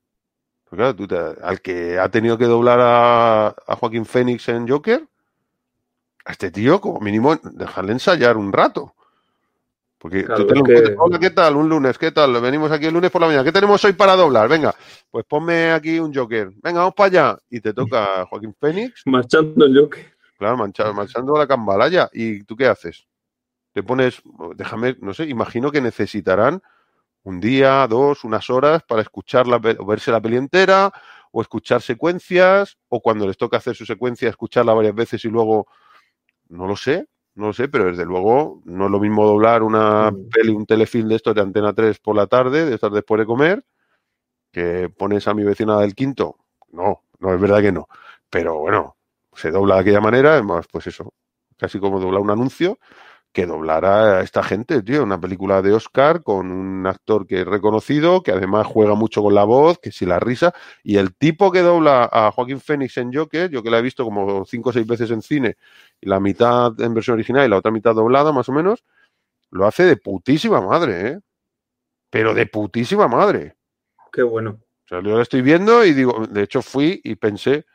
Claro, tú al que ha tenido que doblar a, a, Joaquín Fénix en Joker, a este tío, como mínimo, dejarle ensayar un rato. Porque tú te lo que... Hola, ¿qué tal? Un lunes, ¿qué tal? Venimos aquí el lunes por la mañana. ¿Qué tenemos hoy para doblar? Venga, pues ponme aquí un Joker. Venga, vamos para allá. Y te toca Joaquín Fénix. (laughs) Marchando el Joker. Claro, marchando a la cambalaya. ¿Y tú qué haces? Te pones, déjame, no sé, imagino que necesitarán un día, dos, unas horas para escuchar la, o verse la peli entera, o escuchar secuencias, o cuando les toca hacer su secuencia, escucharla varias veces y luego, no lo sé, no sé, pero desde luego no es lo mismo doblar una mm. peli, un telefilm de estos de Antena 3 por la tarde, de estar después de comer, que pones a mi vecina del quinto. No, no es verdad que no. Pero bueno, se dobla de aquella manera, además, pues eso, casi como doblar un anuncio, que doblara a esta gente, tío. Una película de Oscar con un actor que es reconocido, que además juega mucho con la voz, que si la risa. Y el tipo que dobla a Joaquín Phoenix en Joker, yo que la he visto como cinco o seis veces en cine, y la mitad en versión original y la otra mitad doblada, más o menos, lo hace de putísima madre, ¿eh? Pero de putísima madre. Qué bueno. O sea, yo lo estoy viendo y digo, de hecho fui y pensé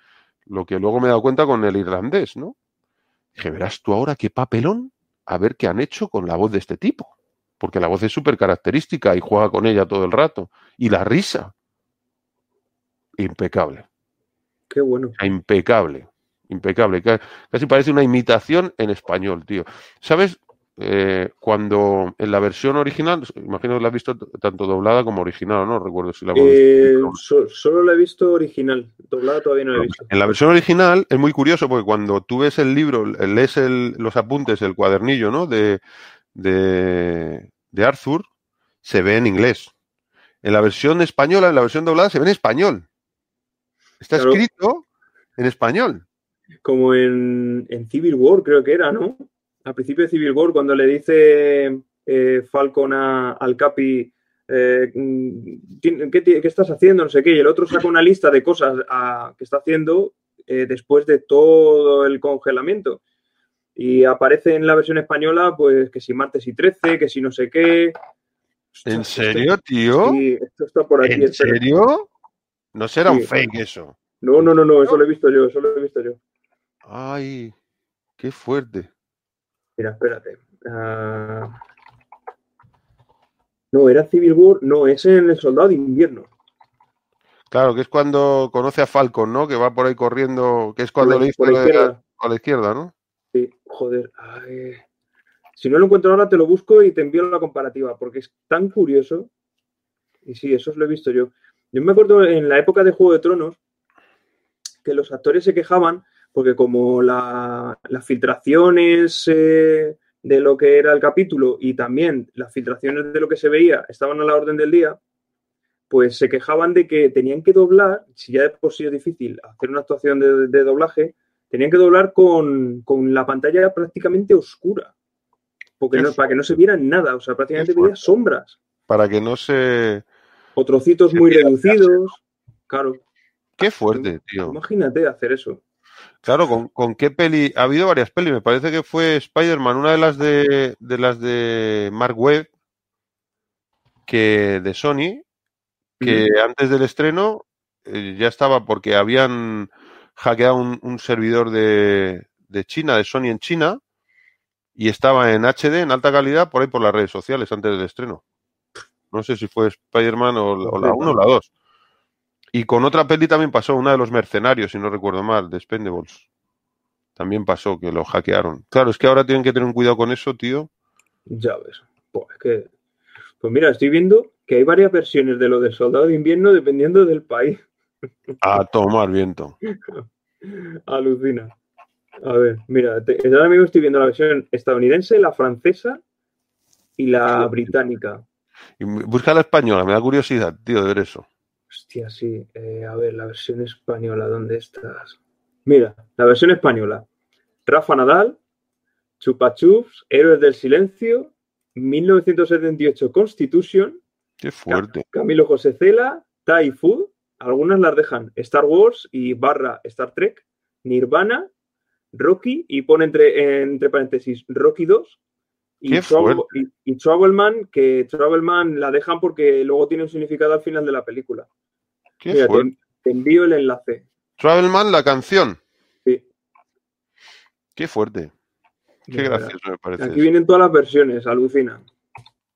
lo que luego me he dado cuenta con el irlandés, ¿no? Dije, verás tú ahora qué papelón a ver qué han hecho con la voz de este tipo. Porque la voz es súper característica y juega con ella todo el rato. Y la risa. Impecable. Qué bueno. Impecable. Impecable. Casi parece una imitación en español, tío. ¿Sabes? Eh, cuando en la versión original, imagino que la has visto tanto doblada como original, ¿no? Recuerdo si la eh, Solo la he visto original, doblada todavía no la he visto. En la versión original es muy curioso porque cuando tú ves el libro, lees los apuntes, el cuadernillo, ¿no? De, de, de Arthur, se ve en inglés. En la versión española, en la versión doblada, se ve en español. Está escrito en español. Como en, en Civil War, creo que era, ¿no? Al principio de Civil War, cuando le dice eh, Falcon al Capi, eh, ¿qué, estás haciendo? No sé qué, y el otro saca una lista de cosas que está haciendo eh, después de todo el congelamiento. Y aparece en la versión española, pues que si martes y 13, que si no sé qué. ¿En serio, tío? Sí, esto está por aquí. ¿En serio? No será un fake eso. No, no, no, no, eso lo he visto yo, eso lo he visto yo. Ay, qué fuerte. Mira, espérate. Ah, no, era Civil War, no, es en el Soldado de Invierno. Claro, que es cuando conoce a Falcon, ¿no? Que va por ahí corriendo, que es cuando le dice a la izquierda, ¿no? Sí, joder. Si no lo encuentro ahora, te lo busco y te envío la comparativa, porque es tan curioso. Y sí, eso lo he visto yo. Yo me acuerdo en la época de Juego de Tronos que los actores se quejaban porque como las filtraciones eh, de lo que era el capítulo y también las filtraciones de lo que se veía estaban a la orden del día, pues se quejaban de que tenían que doblar, si ya de por sí es difícil hacer una actuación de, doblaje, tenían que doblar con, la pantalla prácticamente oscura, porque para que no se vieran nada, o sea, prácticamente veía sombras. Para que no se... O trocitos muy reducidos, claro. Qué fuerte, tío. Imagínate hacer eso. Claro, ¿con, qué peli? Ha habido varias pelis, me parece que fue Spider-Man, una de las de, las de Mark Webb, que de Sony, que antes del estreno eh, ya estaba porque habían hackeado un, servidor de, China, de Sony en China, y estaba en HD, en alta calidad, por ahí por las redes sociales antes del estreno. No sé si fue Spider-Man o, o la 1 o la 2. Y con otra peli también pasó, una de los mercenarios, si no recuerdo mal, de Spendables. También pasó que lo hackearon. Claro, es que ahora tienen que tener un cuidado con eso, tío. Ya ves. Pues, que... pues mira, estoy viendo que hay varias versiones de lo del soldado de invierno dependiendo del país. A tomar viento. (laughs) Alucina. A ver, mira, ahora mismo estoy viendo la versión estadounidense, la francesa y la británica. Y busca la española, me da curiosidad, tío, de ver eso. Hostia, sí. Eh, a ver, la versión española, ¿dónde estás? Mira, la versión española. Rafa Nadal, Chupachups, Héroes del Silencio, 1978 Constitution. Qué fuerte. Camilo José Cela, Thai Food, algunas las dejan Star Wars y barra Star Trek, Nirvana, Rocky y pone entre, entre paréntesis Rocky 2 Y, y, y Travelman, que Travelman la dejan porque luego tiene un significado al final de la película. Qué Mira, te, te envío el enlace. Travelman, la canción. Sí. Qué fuerte. Qué Mira, gracioso me parece. Aquí eso. vienen todas las versiones, alucina.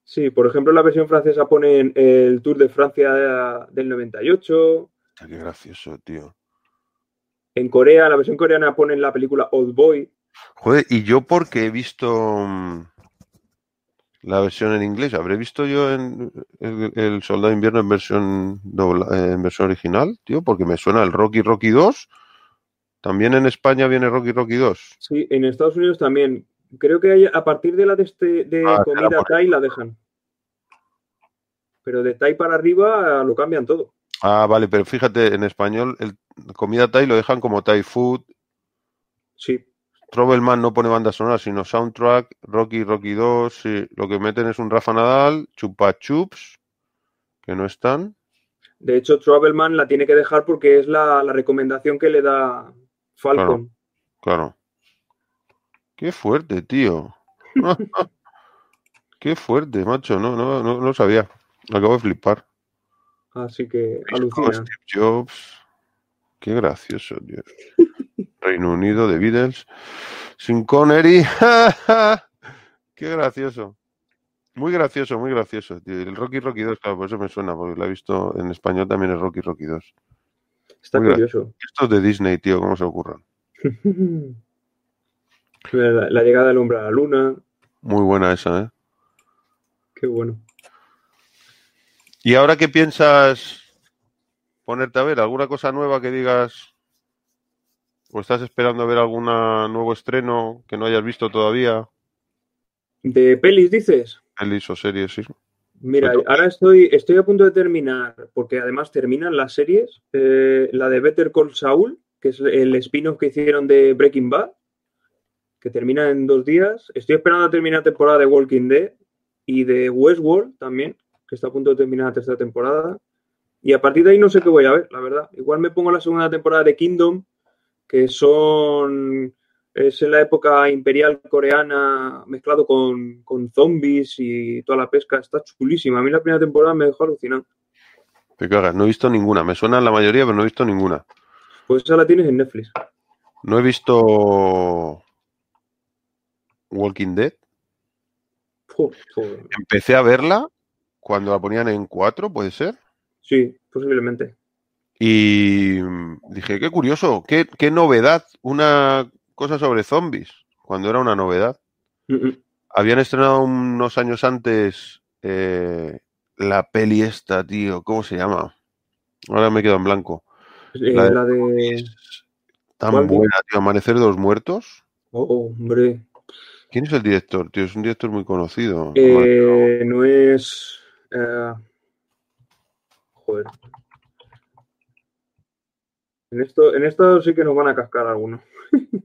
Sí, por ejemplo, la versión francesa ponen el Tour de Francia del 98. Qué gracioso, tío. En Corea, la versión coreana ponen la película Old Boy. Joder, y yo porque he visto mm, la versión en inglés, habré visto yo en el, el Soldado de Invierno en versión dobla- eh, en versión original, tío, porque me suena el Rocky Rocky 2. También en España viene Rocky Rocky 2. Sí, en Estados Unidos también. Creo que hay- a partir de la de, este, de Ah, comida Thai la dejan. Pero de Thai para arriba lo cambian todo. Ah, vale, pero fíjate, en español el comida Thai lo dejan como Thai Food. Sí, Trouble no pone banda sonora, sino soundtrack. Rocky Rocky 2, sí. Lo que meten es un Rafa Nadal, Chupa Chups, que no están. de hecho, Travelman la tiene que dejar porque es la, la recomendación que le da Falcon. Claro. Qué fuerte, tío. (laughs) Qué fuerte, macho. No, no, no, no lo sabía. Acabo de flipar. Así que alucina. Steve Jobs. Qué gracioso, tío. Reino Unido de Beatles. Sin Connery. (laughs) Qué gracioso. Muy gracioso, muy gracioso, tío. El Rocky Rocky 2, claro, por eso me suena, porque lo he visto en español también es Rocky Rocky 2. Está muy curioso. Esto es de Disney, tío, ¿cómo se ocurran? (laughs) La, la llegada del hombre a la luna. Muy buena esa, ¿eh? Qué bueno. ¿Y ahora qué piensas ponerte a ver? ¿Alguna cosa nueva que digas? ¿O estás esperando a ver algún nuevo estreno que no hayas visto todavía? ¿De pelis dices? Pelis o series, sí. Mira, ahora estoy, estoy a punto de terminar, porque además terminan las series, eh, la de Better Call Saul, que es el spin-off que hicieron de Breaking Bad, que termina en dos días. Estoy esperando a terminar temporada de Walking Dead y de Westworld también, que está a punto de terminar la tercera temporada. Y a partir de ahí no sé qué voy a ver, la verdad. Igual me pongo la segunda temporada de Kingdom, que son... Es en la época imperial coreana mezclado con, con zombies y toda la pesca. Está chulísima. A mí la primera temporada me dejó alucinando. Te cagas, no he visto ninguna. Me suena la mayoría, pero no he visto ninguna. Pues esa la tienes en Netflix. No he visto Walking Dead. Empecé a verla cuando la ponían en 4, puede ser. Sí, posiblemente. Y dije, qué curioso, qué, qué novedad, una cosa sobre zombies, cuando era una novedad. Habían estrenado unos años antes eh, la peli esta, tío, ¿cómo se llama? Ahora me quedo en blanco. Eh, La de- la de... Tan ¿Cuál? buena, tío, Amanecer de los Muertos. Oh, hombre. ¿Quién es el director, tío? Es un director muy conocido. Eh, no es... eh, Joder. En esto, en esto sí que nos van a cascar algunos. (laughs)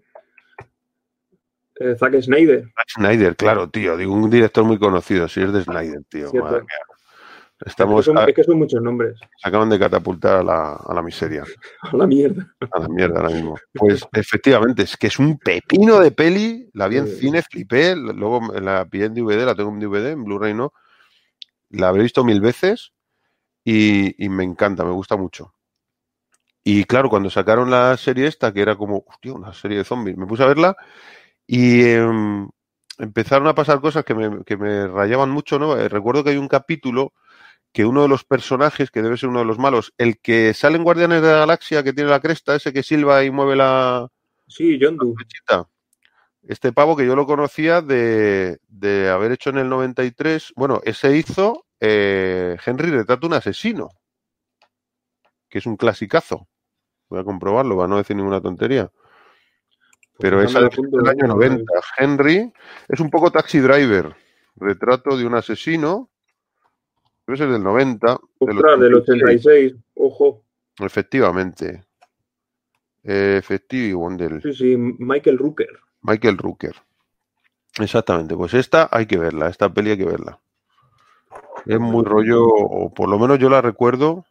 Eh, Zack Snyder. Zack Snyder, claro, tío. Digo, un director muy conocido. Si es de Snyder, tío. Madre mía. Es, Estamos, que son, a- es que son muchos nombres. se acaban de catapultar a la, a la miseria. (laughs) A la mierda. A la mierda ahora mismo. Pues efectivamente, es que es un pepino de peli. La vi en Sí. cine, flipé. Luego la pillé en DVD, la tengo en DVD, en Blu-ray no. La habré visto mil veces y, y me encanta, me gusta mucho. Y claro, cuando sacaron la serie esta, que era como, hostia, una serie de zombies, me puse a verla y em, empezaron a pasar cosas que me, que me rayaban mucho, ¿no? Eh, recuerdo que hay un capítulo que uno de los personajes, que debe ser uno de los malos, el que sale en Guardianes de la Galaxia, que tiene la cresta, ese que silba y mueve la Sí, Doe. flechita. Este pavo que yo lo conocía de, de haber hecho en el 93, bueno, ese hizo eh, Henry retrata un asesino, que es un clasicazo. Voy a comprobarlo, para no decir ninguna tontería. Pero Pues esa del año 90. Henry es un poco taxi driver. Retrato de un asesino. Debe ser del 90. del Ostras, del 86. Ojo. Efectivamente. Efectivo. Sí, sí, Michael Rooker. Michael Rooker. Exactamente. Pues esta hay que verla. Esta peli hay que verla. Es muy rollo, o por lo menos yo la recuerdo,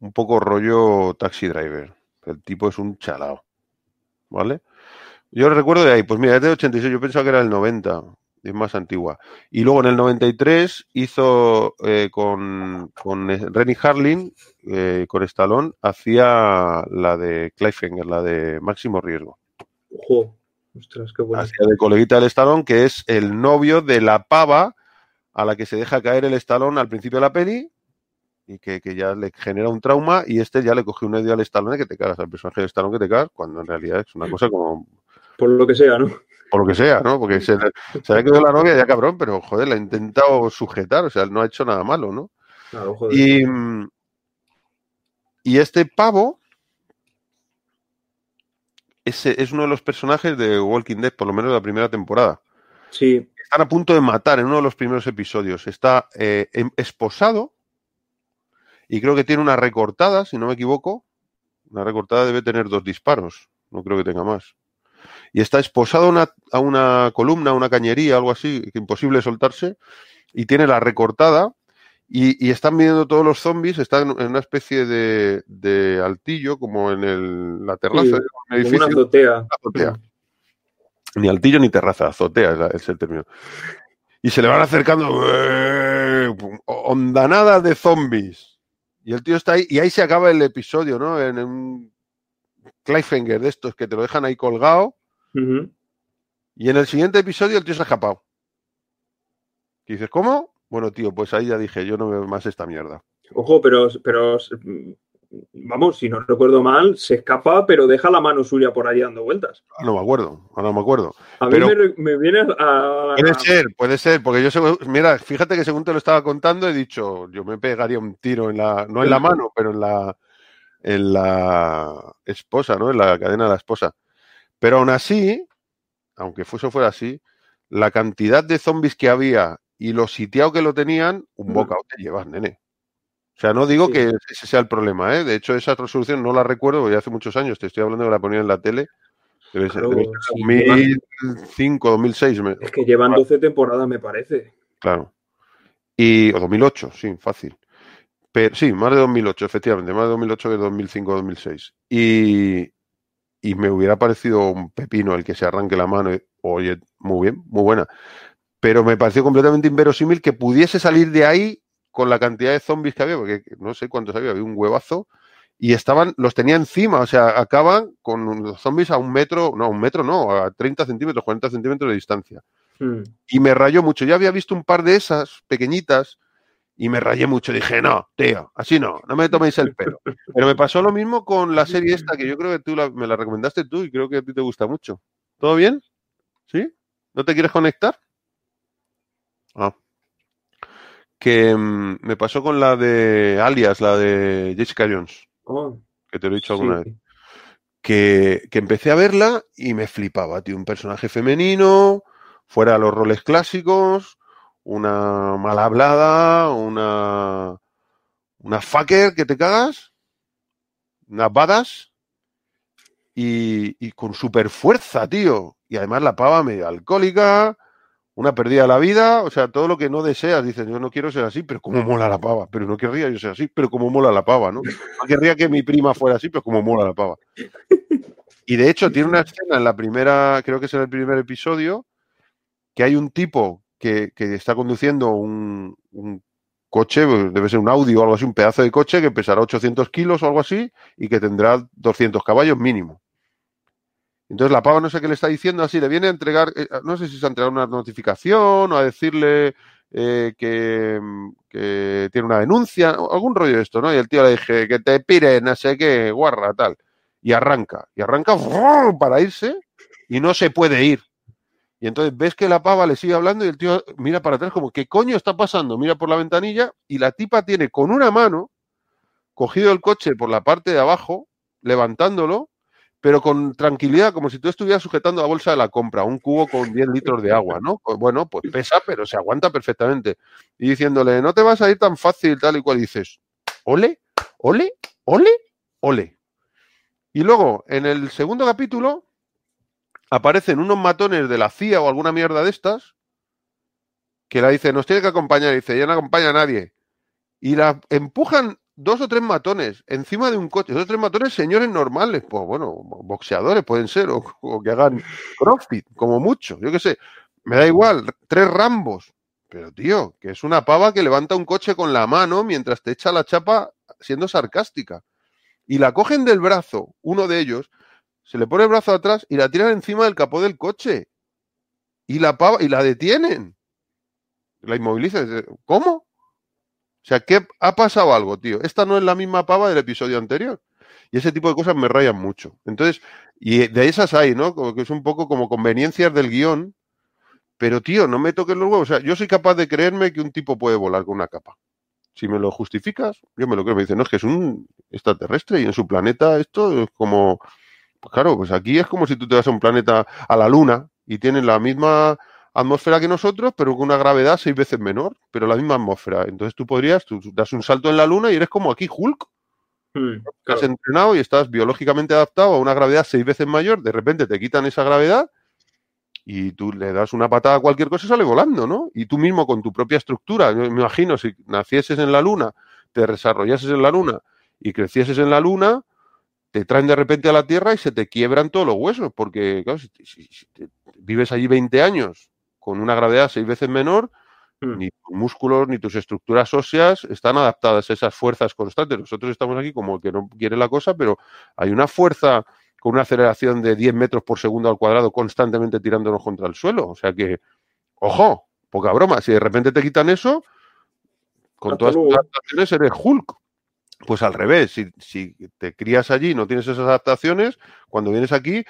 un poco rollo taxi driver. El tipo es un chalao. ¿Vale? Yo recuerdo de ahí, pues mira, es de 86, yo pensaba que era el 90. es más antigua. Y luego en el 93 hizo eh, con, con Renny Harlin, eh, con Stallone, hacía la de Cliffhanger, la de Máximo Riesgo. Ojo, ostras, qué bueno. Hacía de coleguita del Stallone, que es el novio de la pava a la que se deja caer el Stallone al principio de la peli y que, que ya le genera un trauma y este ya le cogió un medio al Stallone que te cagas, al personaje de Stallone que te cagas, cuando en realidad es una cosa como... Por lo que sea, ¿no? Por lo que sea, ¿no? Porque se, se le ha quedado la novia ya cabrón, pero joder, la ha intentado sujetar, o sea, no ha hecho nada malo, ¿no? Claro, joder. Y, y este pavo es, es uno de los personajes de Walking Dead, por lo menos de la primera temporada. Sí, Están a punto de matar en uno de los primeros episodios. Está eh, em- esposado y creo que tiene una recortada, si no me equivoco. Una recortada debe tener dos disparos, no creo que tenga más. Y está esposado a una, a una columna, a una cañería, algo así, que imposible soltarse, y tiene la recortada. Y, y están viendo todos los zombies, están en una especie de, de altillo, como en el- la terraza Sí, de un como una edificio. azotea. azotea. Ni altillo ni terraza, azotea es, la- es el término. Y se le van acercando ¡eh! ondanadas de zombies. Y el tío está ahí, y ahí se acaba el episodio, ¿no? En un cliffhanger de estos que te lo dejan ahí colgado. Y en el siguiente episodio el tío se ha escapado. Y dices, ¿cómo? Bueno, tío, pues ahí ya dije, yo no veo más esta mierda. Ojo, pero, pero vamos, si no recuerdo mal, se escapa, pero deja la mano suya por ahí dando vueltas. Ah, no me acuerdo, ahora no me acuerdo. A mí me, viene a. Puede ser, puede ser, porque yo, mira, fíjate que según te lo estaba contando, he dicho, yo me pegaría un tiro en la, no en la mano, pero en la, en la esposa, ¿no? En la cadena de la esposa. Pero aún así, aunque eso fuera así, la cantidad de zombies que había y lo sitiado que lo tenían, un bocado te llevas, nene. O sea, no digo Sí. que ese sea el problema, ¿eh? De hecho, esa resolución no la recuerdo, porque hace muchos años, te estoy hablando que la ponía en la tele. Debe ser, Claro, debe ser sí, 2005, 2006, me- Es que llevan 12 temporadas, me parece. Claro. Y, o 2008, sí, fácil. Pero, sí, más de 2008, efectivamente, más de 2008 que 2005 2006. Y, y me hubiera parecido un pepino el que se arranque la mano. y, Oye, muy bien, muy buena. Pero me pareció completamente inverosímil que pudiese salir de ahí con la cantidad de zombies que había, porque no sé cuántos había, había un huevazo. Y estaban, los tenía encima, o sea, acaban con los zombies a un metro, no, a un metro no, a 30 centímetros, 40 centímetros de distancia Mm. y me rayó mucho. Ya había visto un par de esas pequeñitas y me rayé mucho. Dije, no, tío, así no, no me toméis el pelo. Pero me pasó lo mismo con la serie esta, que yo creo que tú la- me la recomendaste tú y creo que a ti te gusta mucho. ¿Todo bien? ¿Sí? ¿No te quieres conectar? Ah. Que mm, me pasó con la de Alias, la de Jessica Jones, Oh, que te lo he dicho sí. alguna vez que, que empecé a verla y me flipaba, tío. Un personaje femenino, fuera de los roles clásicos, una mal hablada, una, una fucker que te cagas, una badass y, y con super fuerza, tío. Y además la pava medio alcohólica, una perdida de la vida, o sea, todo lo que no deseas. Dices, yo no quiero ser así, pero como mola la pava. Pero no querría yo ser así, pero como mola la pava, ¿no? No querría que mi prima fuera así, pero como mola la pava. Y de hecho tiene una escena en la primera, creo que es en el primer episodio, que hay un tipo que, que está conduciendo un, un coche, pues, debe ser un Audi o algo así, un pedazo de coche que pesará 800 kilos o algo así y que tendrá 200 caballos mínimo. Entonces la pava no sé qué le está diciendo, así le viene a entregar, eh, no sé si es a entregar una notificación o a decirle eh, que, que tiene una denuncia, algún rollo de esto, ¿no? Y el tío le dije, que te pire, no sé qué, guarra, tal. Y arranca, y arranca para irse y no se puede ir. Y entonces ves que la pava le sigue hablando y el tío mira para atrás como, ¿qué coño está pasando? Mira por la ventanilla y la tipa tiene con una mano cogido el coche por la parte de abajo, levantándolo, pero con tranquilidad, como si tú estuvieras sujetando la bolsa de la compra, un cubo con 10 litros de agua, ¿no? Pues bueno, pues pesa, pero se aguanta perfectamente. Y diciéndole, no te vas a ir tan fácil, tal y cual, dices, ole, ole, ole, ole. Y luego, en el segundo capítulo, aparecen unos matones de la CIA o alguna mierda de estas, que la dice, nos tiene que acompañar, dice, ya no acompaña a nadie. Y la empujan dos o tres matones encima de un coche, dos o tres matones señores normales, pues bueno, boxeadores pueden ser, o, que hagan crossfit, como mucho, yo qué sé. Me da igual, tres Rambos. Pero, tío, que es una pava que levanta un coche con la mano mientras te echa la chapa siendo sarcástica. Y la cogen del brazo, uno de ellos, se le pone el brazo atrás y la tiran encima del capó del coche. Y la pava, y la detienen. La inmovilizan. ¿Cómo? O sea, ¿qué ha pasado algo, tío? Esta no es la misma pava del episodio anterior. Y ese tipo de cosas me rayan mucho. Entonces, y de esas hay, ¿no? Como que es un poco como conveniencias del guion. Pero, tío, no me toques los huevos. O sea, yo soy capaz de creerme que un tipo puede volar con una capa. Si me lo justificas, yo me lo creo. Me dicen, no, es que es un extraterrestre y en su planeta esto es como. Pues claro, pues aquí es como si tú te vas a un planeta, a la Luna, y tienen la misma atmósfera que nosotros, pero con una gravedad seis veces menor, pero la misma atmósfera. Entonces tú podrías, tú das un salto en la Luna y eres como aquí Hulk. Hmm, Has entrenado y estás biológicamente adaptado a una gravedad seis veces mayor, de repente te quitan esa gravedad y tú le das una patada a cualquier cosa y sale volando, ¿no? Y tú mismo con tu propia estructura, me imagino, si nacieses en la Luna, te desarrollases en la Luna y crecieses en la Luna, te traen de repente a la Tierra y se te quiebran todos los huesos, porque claro, si, vives allí 20 años con una gravedad seis veces menor, hmm. ni tus músculos ni tus estructuras óseas están adaptadas a esas fuerzas constantes. Nosotros estamos aquí como el que no quiere la cosa, pero hay una fuerza con una aceleración de 10 metros por segundo al cuadrado constantemente tirándonos contra el suelo. O sea que, ojo, poca broma, si de repente te quitan eso, con todas tus adaptaciones eres Hulk. Pues al revés, si, te crías allí y no tienes esas adaptaciones, cuando vienes aquí,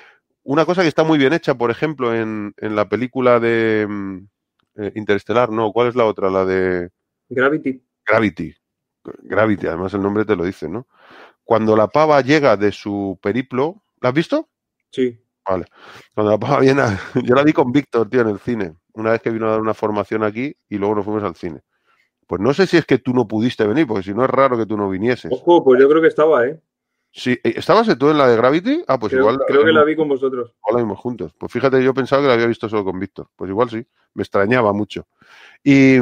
una cosa que está muy bien hecha, por ejemplo, en, la película de mm, eh, Interestelar, no, ¿cuál es la otra? La de... Gravity. Gravity. Gravity, además el nombre te lo dice, ¿no? Cuando la pava llega de su periplo, ¿La has visto? Sí. Vale. Cuando la pava viene, (laughs) yo la vi con Víctor, tío, en el cine. Una vez que vino a dar una formación aquí y luego nos fuimos al cine. Pues no sé si es que tú no pudiste venir, porque si no es raro que tú no vinieses. Ojo, pues yo creo que estaba, ¿eh? Sí, eh, ¿estabas tú en la de Gravity? Ah, pues igual. Creo que la vi con vosotros. O la vimos juntos. Pues fíjate, yo pensaba que la había visto solo con Víctor. Pues igual sí. Me extrañaba mucho. Y,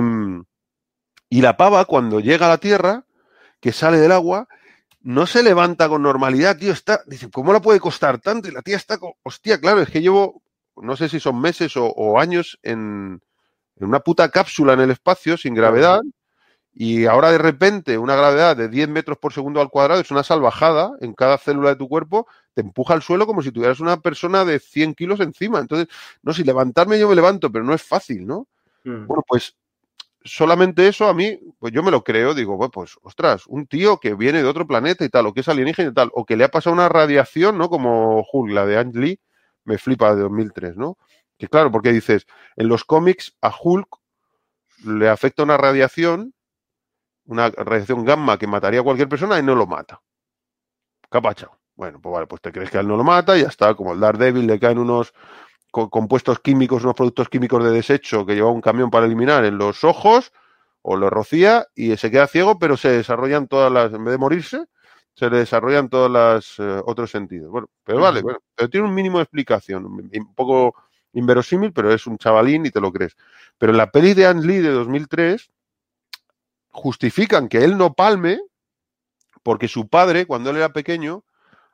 y la pava, cuando llega a la Tierra, que sale del agua, no se levanta con normalidad, tío, está, dice, ¿cómo la puede costar tanto? Y la tía está, hostia, claro, es que llevo, no sé si son meses o, años en, una puta cápsula en el espacio sin gravedad, y ahora de repente una gravedad de 10 metros por segundo al cuadrado es una salvajada en cada célula de tu cuerpo, te empuja al suelo como si tuvieras una persona de 100 kilos encima. Entonces, no, si levantarme yo me levanto, pero no es fácil, ¿no? Mm. Bueno, pues solamente eso a mí, pues yo me lo creo, digo, pues, ostras, un tío que viene de otro planeta y tal, o que es alienígena y tal, o que le ha pasado una radiación, ¿no? Como Hulk, la de Ang Lee, me flipa de 2003, ¿no? Que claro, porque dices, en los cómics a Hulk le afecta una radiación, una radiación gamma que mataría a cualquier persona y no lo mata. Capacha. Bueno, pues vale, pues te crees que él no lo mata y ya está, como el Daredevil le caen unos compuestos químicos, unos productos químicos de desecho que lleva un camión para eliminar en los ojos o lo rocía y se queda ciego, pero se desarrollan todas las, en vez de morirse, se le desarrollan todos los eh, otros sentidos. Bueno, pero vale, bueno, pero tiene un mínimo de explicación, un poco inverosímil, pero es un chavalín y te lo crees. Pero en la peli de Anne Lee de 2003 justifican que él no palme porque su padre, cuando él era pequeño,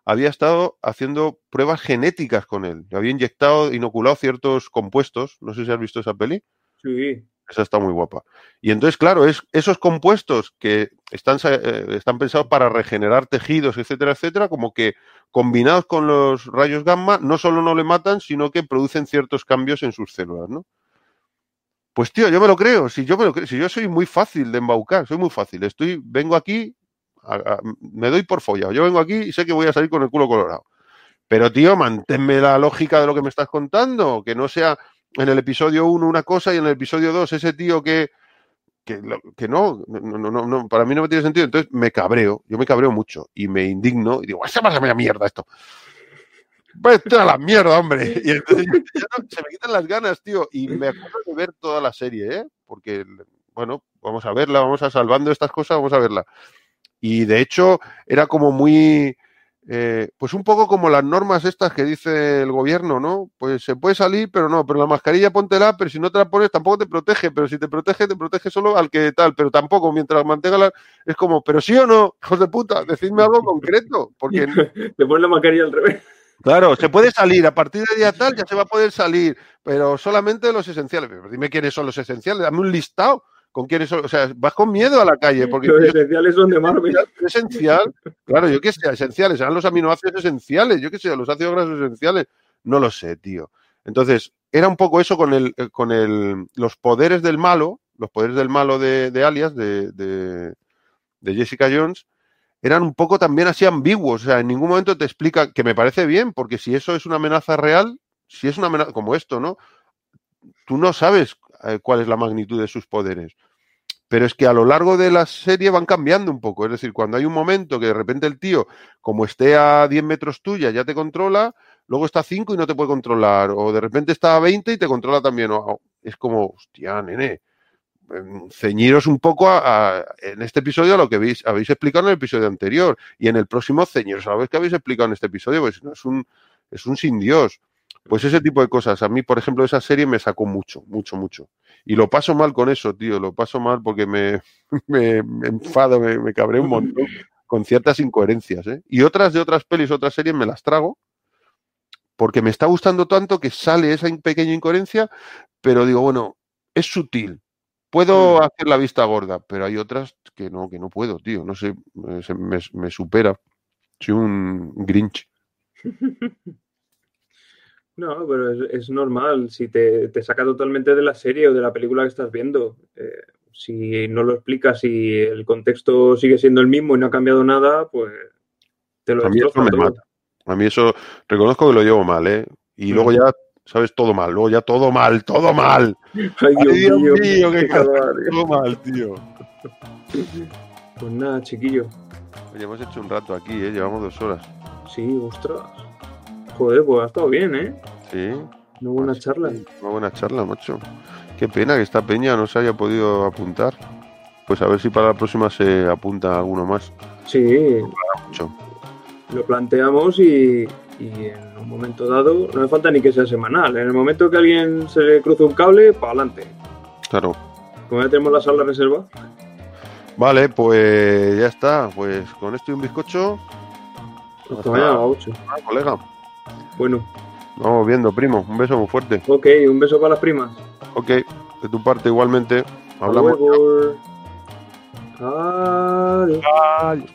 había estado haciendo pruebas genéticas con él. Le había inyectado, inoculado ciertos compuestos. No sé si has visto esa peli. Sí. Esa está muy guapa. Y entonces, claro, es esos compuestos que están, eh, están pensados para regenerar tejidos, etcétera, etcétera, como que combinados con los rayos gamma, no solo no le matan, sino que producen ciertos cambios en sus células, ¿no? Pues tío, yo me lo creo, si yo me lo creo, si yo soy muy fácil de embaucar, soy muy fácil. Estoy, vengo aquí me doy por follado. Yo vengo aquí y sé que voy a salir con el culo colorado. Pero, tío, manténme la lógica de lo que me estás contando. Que no sea en el episodio 1 una cosa y en el episodio 2 ese tío que, que, no, no, no, no, para mí no me tiene sentido. Entonces me cabreo, yo me cabreo mucho y me indigno y digo, ¡esa pasa mierda esto! Vete a la mierda, hombre. Y entonces se me quitan las ganas, tío. Y me acuerdo de ver toda la serie, ¿eh? Porque, bueno, vamos a verla, vamos a salvando estas cosas, vamos a verla. Y de hecho era como muy, eh, pues un poco como las normas estas que dice el gobierno, ¿no? Pues se puede salir, pero no, pero la mascarilla póntela, pero si no te la pones tampoco te protege, pero si te protege, te protege solo al que tal, pero tampoco, mientras mantenga la... Es como, pero sí o no, hijos de puta, decidme algo concreto, porque... (laughs) te pones la mascarilla al revés. Claro, se puede salir, a partir de día tal ya se va a poder salir, pero solamente los esenciales. dime quiénes son los esenciales, dame un listado con quiénes son, o sea, vas con miedo a la calle. Porque los esenciales son de Marvel. (laughs) Esencial, claro, yo qué sé, esenciales, serán los aminoácidos esenciales, yo qué sé, los ácidos grasos esenciales, no lo sé, tío. Entonces, era un poco eso con el, con el, los poderes del malo, los poderes del malo de, Alias, de, de, de Jessica Jones, eran un poco también así ambiguos. O sea, en ningún momento te explica, que me parece bien, porque si eso es una amenaza real, si es una amenaza como esto, ¿no? Tú no sabes eh, cuál es la magnitud de sus poderes. Pero es que a lo largo de la serie van cambiando un poco. Es decir, cuando hay un momento que de repente el tío, como esté a 10 metros tuya, ya te controla, luego está a 5 y no te puede controlar. O de repente está a 20 y te controla también. es como, hostia, nene ceñiros un poco a, en este episodio a lo que habéis, habéis explicado en el episodio anterior y en el próximo ceñiros a lo que habéis explicado en este episodio, pues no es un, es un sin Dios. Pues ese tipo de cosas. A mí, por ejemplo, esa serie me sacó mucho, mucho, mucho. Y lo paso mal con eso, tío. Lo paso mal porque me, (laughs) me, enfado, me, me, cabré un montón con ciertas incoherencias. ¿eh? Y otras de otras pelis, otras series me las trago porque me está gustando tanto que sale esa pequeña incoherencia, pero digo, bueno, es sutil, Puedo mm. hacer la vista gorda, pero hay otras que no, que no puedo, tío. No sé, me, supera. Soy un Grinch. (laughs) No, pero es, normal. Si te, saca totalmente de la serie o de la película que estás viendo, eh, si no lo explicas y el contexto sigue siendo el mismo y no ha cambiado nada, pues te lo A mí eso me mata. A mí eso reconozco que lo llevo mal, ¿eh? Y luego mm. ya ¿sabes? Todo mal, luego ya todo mal, todo mal. Ay, Dios, mío, qué, todo mal, tío. Pues nada, chiquillo. Oye, hemos hecho un rato aquí, ¿eh? Llevamos dos horas. Sí, ostras. Joder, pues ha estado bien, ¿eh? Sí. Una buena charla. Una buena charla, macho. Qué pena que esta peña no se haya podido apuntar. Pues a ver si para la próxima se apunta alguno más. Sí. Lo planteamos y, y en un momento dado no me falta ni que sea semanal. En el momento que alguien se le cruce un cable, para adelante. Claro. Como ya tenemos la sala reserva. Vale, pues ya está. Pues con esto y un bizcocho. Hasta mañana, Ah, colega. Bueno. Vamos viendo, primo. Un beso muy fuerte. Ok, un beso para las primas. Ok, de tu parte igualmente. Hablamos. Adiós.